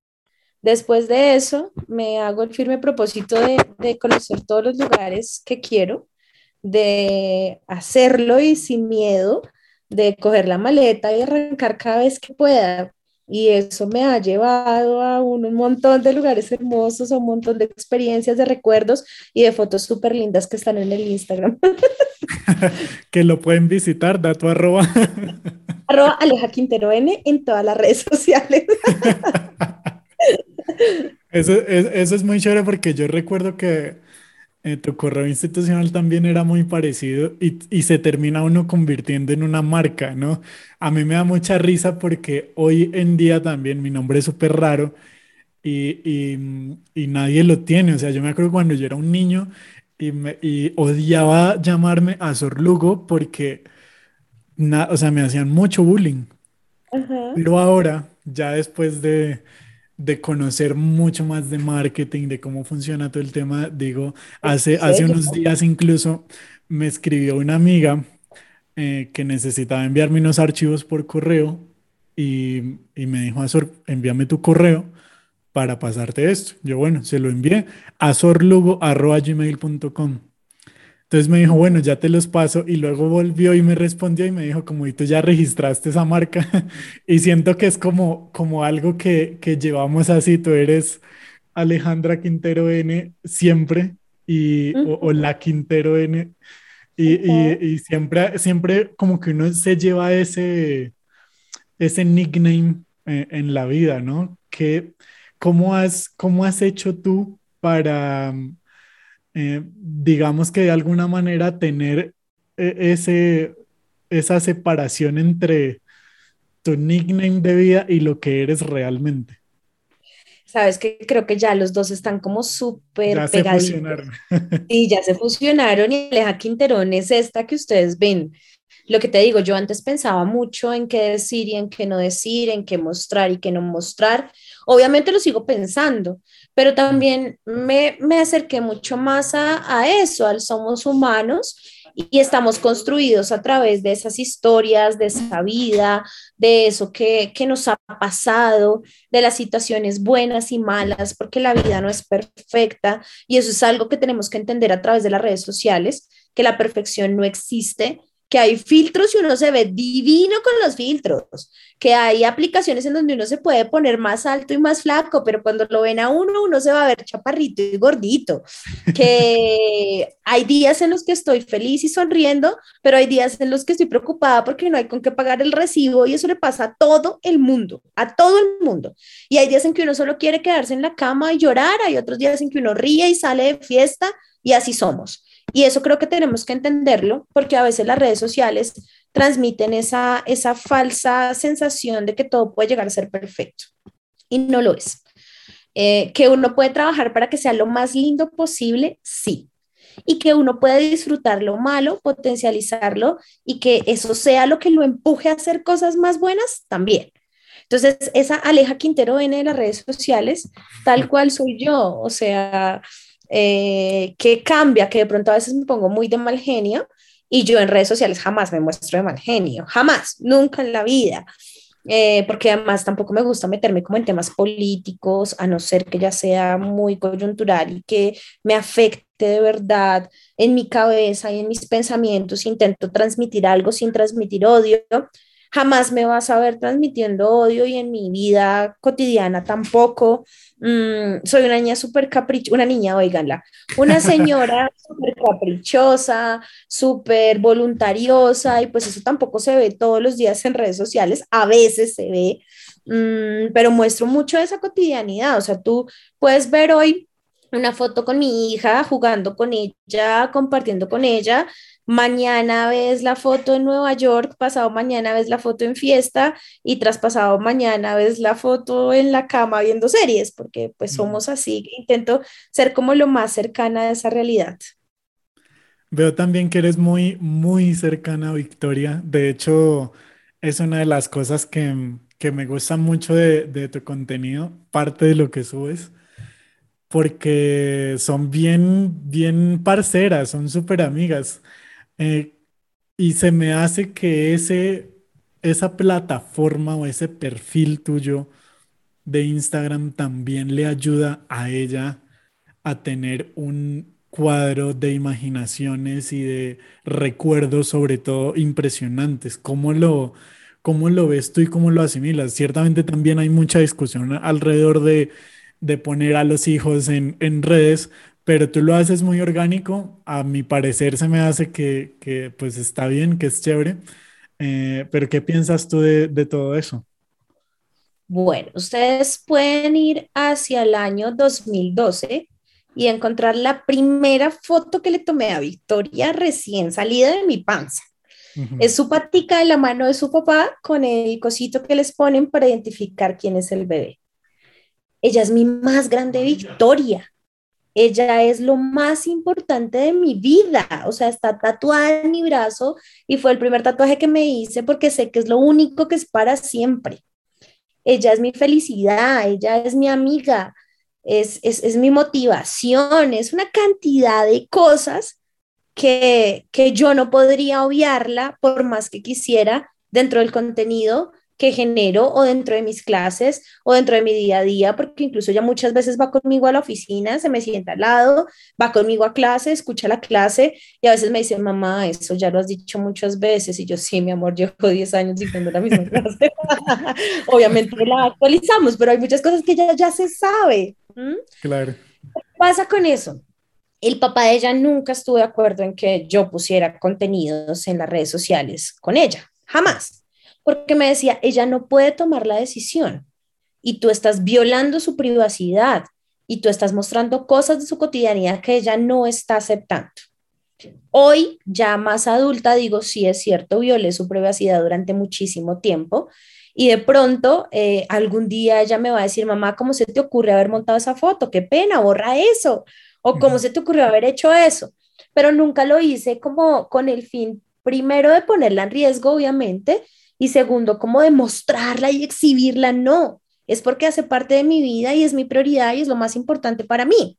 Speaker 5: Después de eso, me hago el firme propósito de, conocer todos los lugares que quiero, de hacerlo y sin miedo, de coger la maleta y arrancar cada vez que pueda. Y eso me ha llevado a un, montón de lugares hermosos, a un montón de experiencias, de recuerdos y de fotos súper lindas que están en el Instagram.
Speaker 4: que lo pueden visitar, dato arroba.
Speaker 5: arroba Aleja Quintero N en todas las redes sociales.
Speaker 4: Eso, eso es muy chévere porque yo recuerdo que eh, tu correo institucional también era muy parecido y, y, se termina uno convirtiendo en una marca, ¿no? A mí me da mucha risa porque hoy en día también mi nombre es súper raro y, y, nadie lo tiene. O sea, yo me acuerdo cuando yo era un niño y, me, y odiaba llamarme Azor Lugo porque, o sea, me hacían mucho bullying. Pero ahora, ya después de, de conocer mucho más de marketing, de cómo funciona todo el tema, digo, hace, hace unos días incluso me escribió una amiga eh, que necesitaba enviarme unos archivos por correo y, y me dijo, Azor, envíame tu correo para pasarte esto. Yo, bueno, se lo envié a sorlugo.gmail.com. Entonces me dijo, bueno, ya te los paso y luego volvió y me respondió y me dijo, como, ¿y tú ya registraste esa marca? y siento que es como, como algo que, que llevamos así, tú eres Alejandra Quintero N siempre y, o, la Quintero N. Y, y, y, siempre, siempre como que uno se lleva ese, ese nickname eh, en la vida, ¿no? Que, ¿cómo, has, ¿Cómo has hecho tú para eh, digamos que de alguna manera tener eh, ese, esa separación entre tu nickname de vida y lo que eres realmente.
Speaker 5: Sabes que creo que ya los dos están como súper pegaditos. y ya se fusionaron y Aleja Quinterón es esta que ustedes ven. Lo que te digo, yo antes pensaba mucho en qué decir y en qué no decir, en qué mostrar y qué no mostrar. Obviamente lo sigo pensando, pero también me, me acerqué mucho más a, a eso, al somos humanos y estamos construidos a través de esas historias, de esa vida, de eso que, que, nos ha pasado, de las situaciones buenas y malas, porque la vida no es perfecta y eso es algo que tenemos que entender a través de las redes sociales, que la perfección no existe, que hay filtros y uno se ve divino con los filtros, que hay aplicaciones en donde uno se puede poner más alto y más flaco, pero cuando lo ven a uno, uno se va a ver chaparrito y gordito, que hay días en los que estoy feliz y sonriendo, pero hay días en los que estoy preocupada porque no hay con qué pagar el recibo y eso le pasa a todo el mundo, a todo el mundo. Y hay días en que uno solo quiere quedarse en la cama y llorar, hay otros días en que uno ríe y sale de fiesta y así somos. Y eso creo que tenemos que entenderlo porque a veces las redes sociales transmiten esa, esa falsa sensación de que todo puede llegar a ser perfecto y no lo es. Eh, que uno puede trabajar para que sea lo más lindo posible, sí. Y que uno puede disfrutar lo malo, potencializarlo y que eso sea lo que lo empuje a hacer cosas más buenas también. Entonces, esa Aleja Quintero N de las redes sociales, tal cual soy yo, o sea, eh, que cambia, que de pronto a veces me pongo muy de mal genio y yo en redes sociales jamás me muestro de mal genio, jamás, nunca en la vida. Eh, porque además tampoco me gusta meterme como en temas políticos, a no ser que ya sea muy coyuntural y que me afecte de verdad en mi cabeza y en mis pensamientos. Intento transmitir algo sin transmitir odio. Jamás me vas a ver transmitiendo odio y en mi vida cotidiana tampoco. Mm, soy una niña súper caprichosa, una niña, oiganla, una señora súper caprichosa, súper voluntariosa y pues eso tampoco se ve todos los días en redes sociales, a veces se ve, mm, pero muestro mucho de esa cotidianidad, o sea, tú puedes ver hoy una foto con mi hija, jugando con ella, compartiendo con ella, mañana ves la foto en Nueva York, pasado mañana ves la foto en fiesta y tras pasado mañana ves la foto en la cama viendo series, porque pues somos así, intento ser como lo más cercana a esa realidad.
Speaker 4: Veo también que eres muy, muy cercana a Victoria. De hecho, es una de las cosas que, que me gusta mucho de, de tu contenido, parte de lo que subes porque son bien, bien parceras, son súper amigas. Eh, y se me hace que ese, esa plataforma o ese perfil tuyo de Instagram también le ayuda a ella a tener un cuadro de imaginaciones y de recuerdos, sobre todo impresionantes. ¿Cómo lo, cómo lo ves tú y cómo lo asimilas? Ciertamente también hay mucha discusión alrededor de, de poner a los hijos en, en redes, pero tú lo haces muy orgánico. A mi parecer se me hace que, que pues está bien, que es chévere. Eh, pero ¿qué piensas tú de, de, todo eso?
Speaker 5: Bueno, ustedes pueden ir hacia el año 2012 y encontrar la primera foto que le tomé a Victoria recién salida de mi panza. Es su patica en la mano de su papá con el cosito que les ponen para identificar quién es el bebé. ella es mi más grande victoria. Ella es lo más importante de mi vida, o sea, está tatuada en mi brazo y fue el primer tatuaje que me hice porque sé que es lo único que es para siempre. Ella es mi felicidad, ella es mi amiga, es, es, mi motivación, es una cantidad de cosas que, que yo no podría obviarla por más que quisiera dentro del contenido que genero o dentro de mis clases o dentro de mi día a día, porque incluso ya muchas veces va conmigo a la oficina, se me sienta al lado, va conmigo a clase, escucha la clase y a veces me dice, mamá, eso ya lo has dicho muchas veces y yo sí, mi amor, llevo 10 años diciendo la misma clase. Obviamente la actualizamos, pero hay muchas cosas que ya, ya se sabe.
Speaker 4: Claro.
Speaker 5: ¿Qué pasa con eso? El papá de ella nunca estuvo de acuerdo en que yo pusiera contenidos en las redes sociales con ella, jamás porque me decía, ella no puede tomar la decisión y tú estás violando su privacidad y tú estás mostrando cosas de su cotidianidad que ella no está aceptando. Hoy, ya más adulta, digo, sí es cierto, violé su privacidad durante muchísimo tiempo y de pronto eh, algún día ella me va a decir, mamá, ¿cómo se te ocurre haber montado esa foto? Qué pena, borra eso. O cómo se te ocurrió haber hecho eso. Pero nunca lo hice como con el fin, primero, de ponerla en riesgo, obviamente, y segundo, como demostrarla y exhibirla, no, es porque hace parte de mi vida y es mi prioridad y es lo más importante para mí.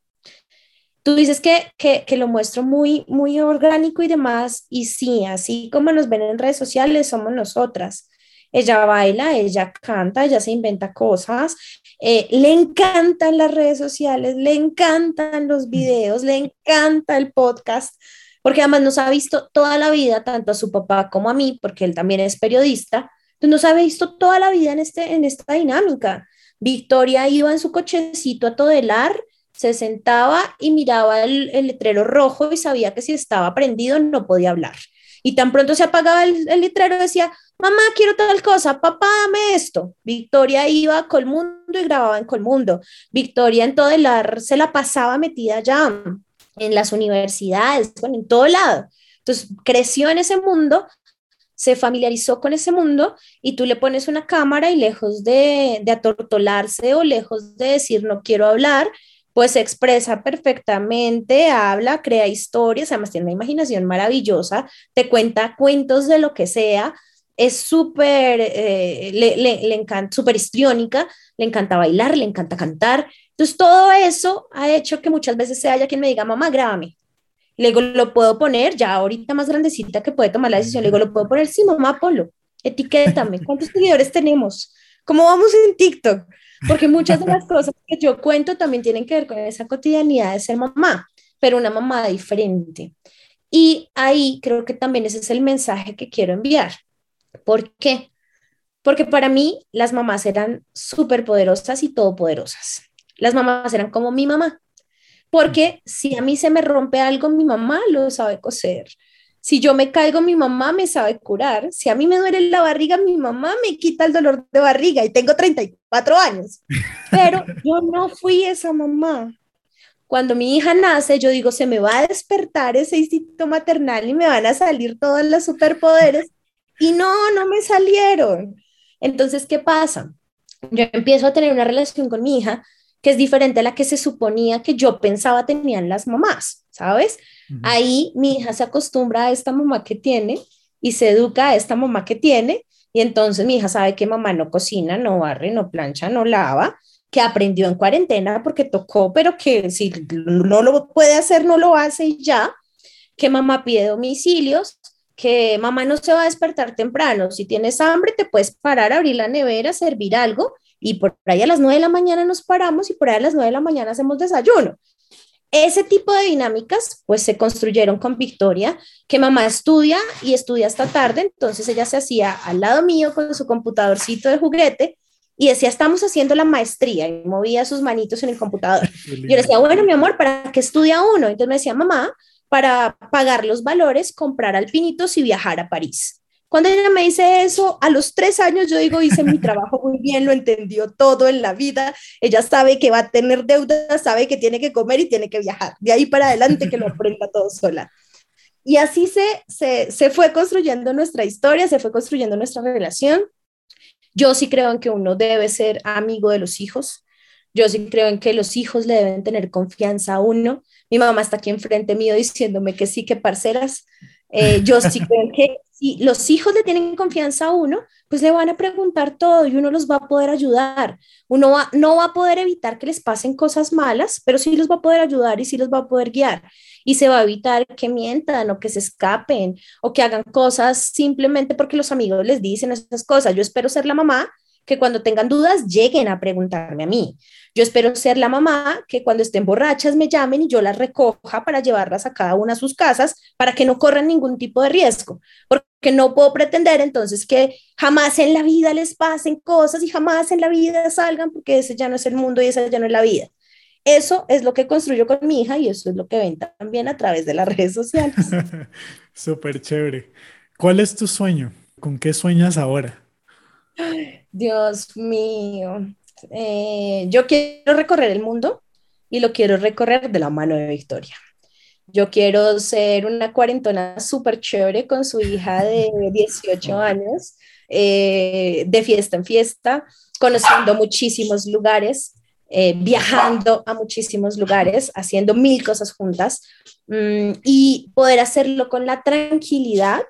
Speaker 5: Tú dices que, que, que, lo muestro muy, muy orgánico y demás, y sí, así como nos ven en redes sociales, somos nosotras. Ella baila, ella canta, ella se inventa cosas, eh, le encantan las redes sociales, le encantan los videos, le encanta el podcast porque además nos ha visto toda la vida, tanto a su papá como a mí, porque él también es periodista, entonces nos ha visto toda la vida en, este, en esta dinámica. Victoria iba en su cochecito a todelar, se sentaba y miraba el, letrero rojo y sabía que si estaba prendido no podía hablar. Y tan pronto se apagaba el, letrero decía, mamá, quiero tal cosa, papá, dame esto. Victoria iba a Colmundo y grababa en Colmundo. Victoria en Todelar se la pasaba metida ya en las universidades, bueno, en todo lado. Entonces, creció en ese mundo, se familiarizó con ese mundo y tú le pones una cámara y lejos de, de atortolarse o lejos de decir no quiero hablar, pues expresa perfectamente, habla, crea historias, además tiene una imaginación maravillosa, te cuenta cuentos de lo que sea, es súper, eh, le, le, le, encanta, súper histriónica, le encanta bailar, le encanta cantar, entonces, todo eso ha hecho que muchas veces se haya quien me diga, mamá, grábame. Le digo, lo puedo poner, ya ahorita más grandecita que puede tomar la decisión, le digo, lo puedo poner, sí, mamá, Polo, etiquétame, ¿cuántos seguidores tenemos? ¿Cómo vamos en TikTok? Porque muchas de las cosas que yo cuento también tienen que ver con esa cotidianidad de ser mamá, pero una mamá diferente. Y ahí creo que también ese es el mensaje que quiero enviar. ¿Por qué? Porque para mí las mamás eran súper poderosas y todopoderosas las mamás eran como mi mamá, porque si a mí se me rompe algo, mi mamá lo sabe coser. Si yo me caigo, mi mamá me sabe curar. Si a mí me duele la barriga, mi mamá me quita el dolor de barriga y tengo 34 años. Pero yo no fui esa mamá. Cuando mi hija nace, yo digo, se me va a despertar ese instinto maternal y me van a salir todos los superpoderes. Y no, no me salieron. Entonces, ¿qué pasa? Yo empiezo a tener una relación con mi hija que es diferente a la que se suponía que yo pensaba tenían las mamás, ¿sabes? Ahí mi hija se acostumbra a esta mamá que tiene y se educa a esta mamá que tiene y entonces mi hija sabe que mamá no cocina, no barre, no plancha, no lava, que aprendió en cuarentena porque tocó, pero que si no lo puede hacer, no lo hace y ya, que mamá pide domicilios, que mamá no se va a despertar temprano, si tienes hambre te puedes parar, abrir la nevera, servir algo y por ahí a las 9 de la mañana nos paramos y por ahí a las 9 de la mañana hacemos desayuno. Ese tipo de dinámicas pues se construyeron con Victoria, que mamá estudia y estudia hasta tarde, entonces ella se hacía al lado mío con su computadorcito de juguete y decía, estamos haciendo la maestría y movía sus manitos en el computador. Yo le decía, bueno, mi amor, ¿para qué estudia uno? Entonces me decía, mamá, para pagar los valores, comprar alpinitos y viajar a París. Cuando ella me dice eso, a los tres años yo digo, hice mi trabajo muy bien, lo entendió todo en la vida, ella sabe que va a tener deudas, sabe que tiene que comer y tiene que viajar. De ahí para adelante que lo aprenda todo sola. Y así se, se, se fue construyendo nuestra historia, se fue construyendo nuestra relación. Yo sí creo en que uno debe ser amigo de los hijos. Yo sí creo en que los hijos le deben tener confianza a uno. Mi mamá está aquí enfrente mío diciéndome que sí, que parceras. Eh, yo sí creo que si los hijos le tienen confianza a uno, pues le van a preguntar todo y uno los va a poder ayudar. Uno va, no va a poder evitar que les pasen cosas malas, pero sí los va a poder ayudar y sí los va a poder guiar. Y se va a evitar que mientan o que se escapen o que hagan cosas simplemente porque los amigos les dicen esas cosas. Yo espero ser la mamá que cuando tengan dudas lleguen a preguntarme a mí. Yo espero ser la mamá que cuando estén borrachas me llamen y yo las recoja para llevarlas a cada una a sus casas para que no corran ningún tipo de riesgo, porque no puedo pretender entonces que jamás en la vida les pasen cosas y jamás en la vida salgan porque ese ya no es el mundo y esa ya no es la vida. Eso es lo que construyo con mi hija y eso es lo que ven también a través de las redes sociales.
Speaker 4: Súper chévere. ¿Cuál es tu sueño? ¿Con qué sueñas ahora?
Speaker 5: Dios mío. Eh, yo quiero recorrer el mundo y lo quiero recorrer de la mano de Victoria. Yo quiero ser una cuarentona súper chévere con su hija de 18 años, eh, de fiesta en fiesta, conociendo muchísimos lugares, eh, viajando a muchísimos lugares, haciendo mil cosas juntas mm, y poder hacerlo con la tranquilidad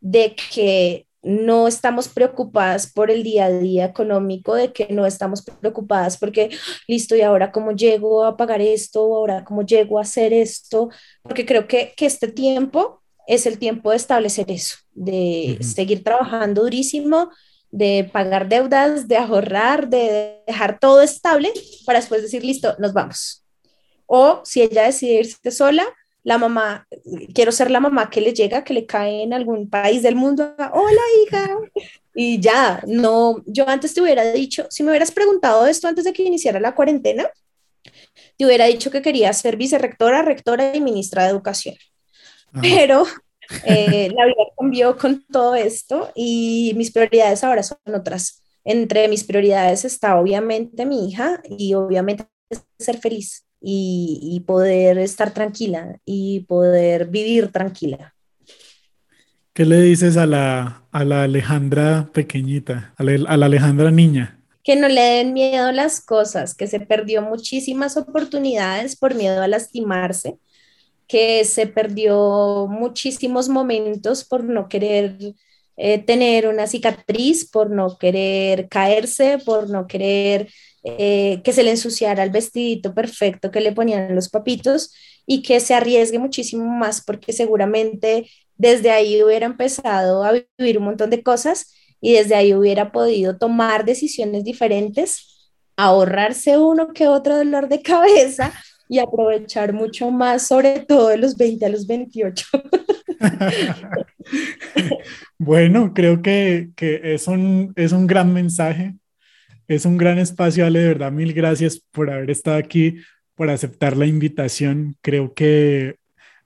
Speaker 5: de que no estamos preocupadas por el día a día económico, de que no estamos preocupadas porque, listo, y ahora cómo llego a pagar esto, ahora cómo llego a hacer esto, porque creo que, que este tiempo es el tiempo de establecer eso, de seguir trabajando durísimo, de pagar deudas, de ahorrar, de dejar todo estable para después decir, listo, nos vamos. O si ella decide irse sola, la mamá, quiero ser la mamá que le llega, que le cae en algún país del mundo, hola hija, y ya, no, yo antes te hubiera dicho, si me hubieras preguntado esto antes de que iniciara la cuarentena, te hubiera dicho que quería ser vicerrectora, rectora y ministra de educación. Pero eh, la vida cambió con todo esto y mis prioridades ahora son otras. Entre mis prioridades está obviamente mi hija y obviamente ser feliz y, poder estar tranquila y poder vivir tranquila.
Speaker 4: ¿Qué le dices a la, a la Alejandra pequeñita, a la, a la Alejandra niña?
Speaker 5: que no le den miedo a las cosas, que se perdió muchísimas oportunidades por miedo a lastimarse, que se perdió muchísimos momentos por no querer eh, tener una cicatriz, por no querer caerse, por no querer eh, que se le ensuciara el vestidito perfecto que le ponían los papitos y que se arriesgue muchísimo más porque seguramente desde ahí hubiera empezado a vivir un montón de cosas y desde ahí hubiera podido tomar decisiones diferentes, ahorrarse uno que otro dolor de cabeza y aprovechar mucho más, sobre todo de los 20 a los 28.
Speaker 4: bueno, creo que, que es, un, es un gran mensaje es un gran espacio, Ale, de verdad, mil gracias por haber estado aquí, por aceptar la invitación. Creo que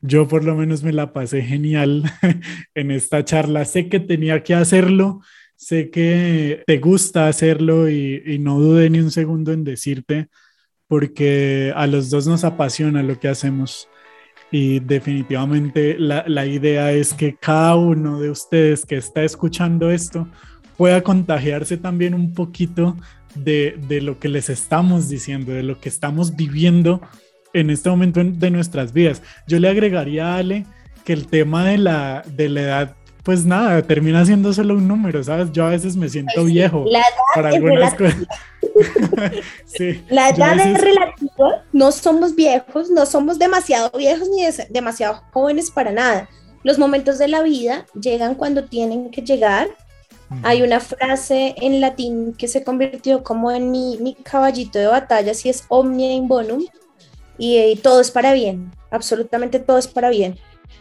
Speaker 4: yo por lo menos me la pasé genial en esta charla. Sé que tenía que hacerlo, sé que te gusta hacerlo y, no dudé ni un segundo en decirte, porque a los dos nos apasiona lo que hacemos. Y definitivamente la, la idea es que cada uno de ustedes que está escuchando esto pueda contagiarse también un poquito de, de, lo que les estamos diciendo, de lo que estamos viviendo en este momento de nuestras vidas. Yo le agregaría a Ale que el tema de la, de la edad, pues nada, termina siendo solo un número, ¿sabes? Yo a veces me siento viejo para algunas cosas.
Speaker 5: la edad es relativa, no somos viejos, no somos demasiado viejos ni demasiado jóvenes para nada. Los momentos de la vida llegan cuando tienen que llegar hay una frase en latín que se convirtió como en mi, caballito de batalla, si es omnia in bonum, y, todo es para bien, absolutamente todo es para bien.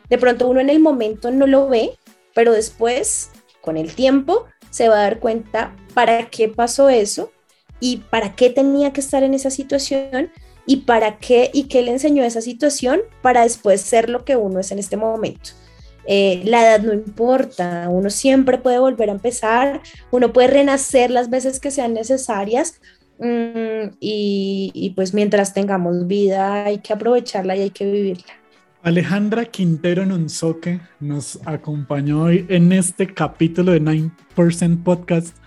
Speaker 5: De pronto uno en el momento no lo ve, pero después, con el tiempo, se va a dar cuenta para qué pasó eso y para qué tenía que estar en esa situación y para qué y qué le enseñó esa situación para después ser lo que uno es en este momento. Eh, la edad no importa, uno siempre puede volver a empezar, uno puede renacer las veces que sean necesarias mm, y, pues mientras tengamos vida hay que aprovecharla y hay que vivirla.
Speaker 4: Alejandra Quintero Nonsoque nos acompañó hoy en este capítulo de 9% Podcast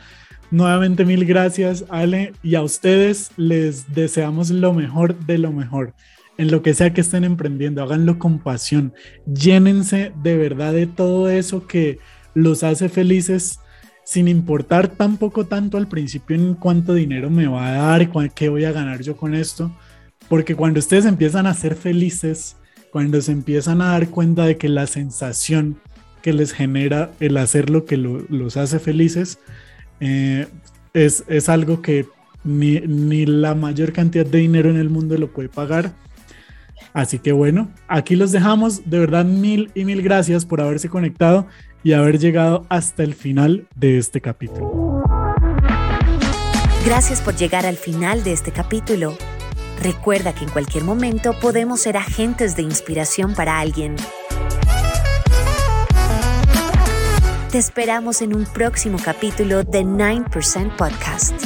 Speaker 4: Nuevamente mil gracias, Ale, y a ustedes les deseamos lo mejor de lo mejor. En lo que sea que estén emprendiendo, háganlo con pasión. Llénense de verdad de todo eso que los hace felices, sin importar tampoco tanto al principio en cuánto dinero me va a dar, qué voy a ganar yo con esto. Porque cuando ustedes empiezan a ser felices, cuando se empiezan a dar cuenta de que la sensación que les genera el hacer lo que los hace felices, eh, es, es, algo que ni, ni, la mayor cantidad de dinero en el mundo lo puede pagar. Así que bueno, aquí los dejamos. De verdad, mil y mil gracias por haberse conectado y haber llegado hasta el final de este capítulo.
Speaker 3: Gracias por llegar al final de este capítulo. Recuerda que en cualquier momento podemos ser agentes de inspiración para alguien. Te esperamos en un próximo capítulo de 9% Podcast.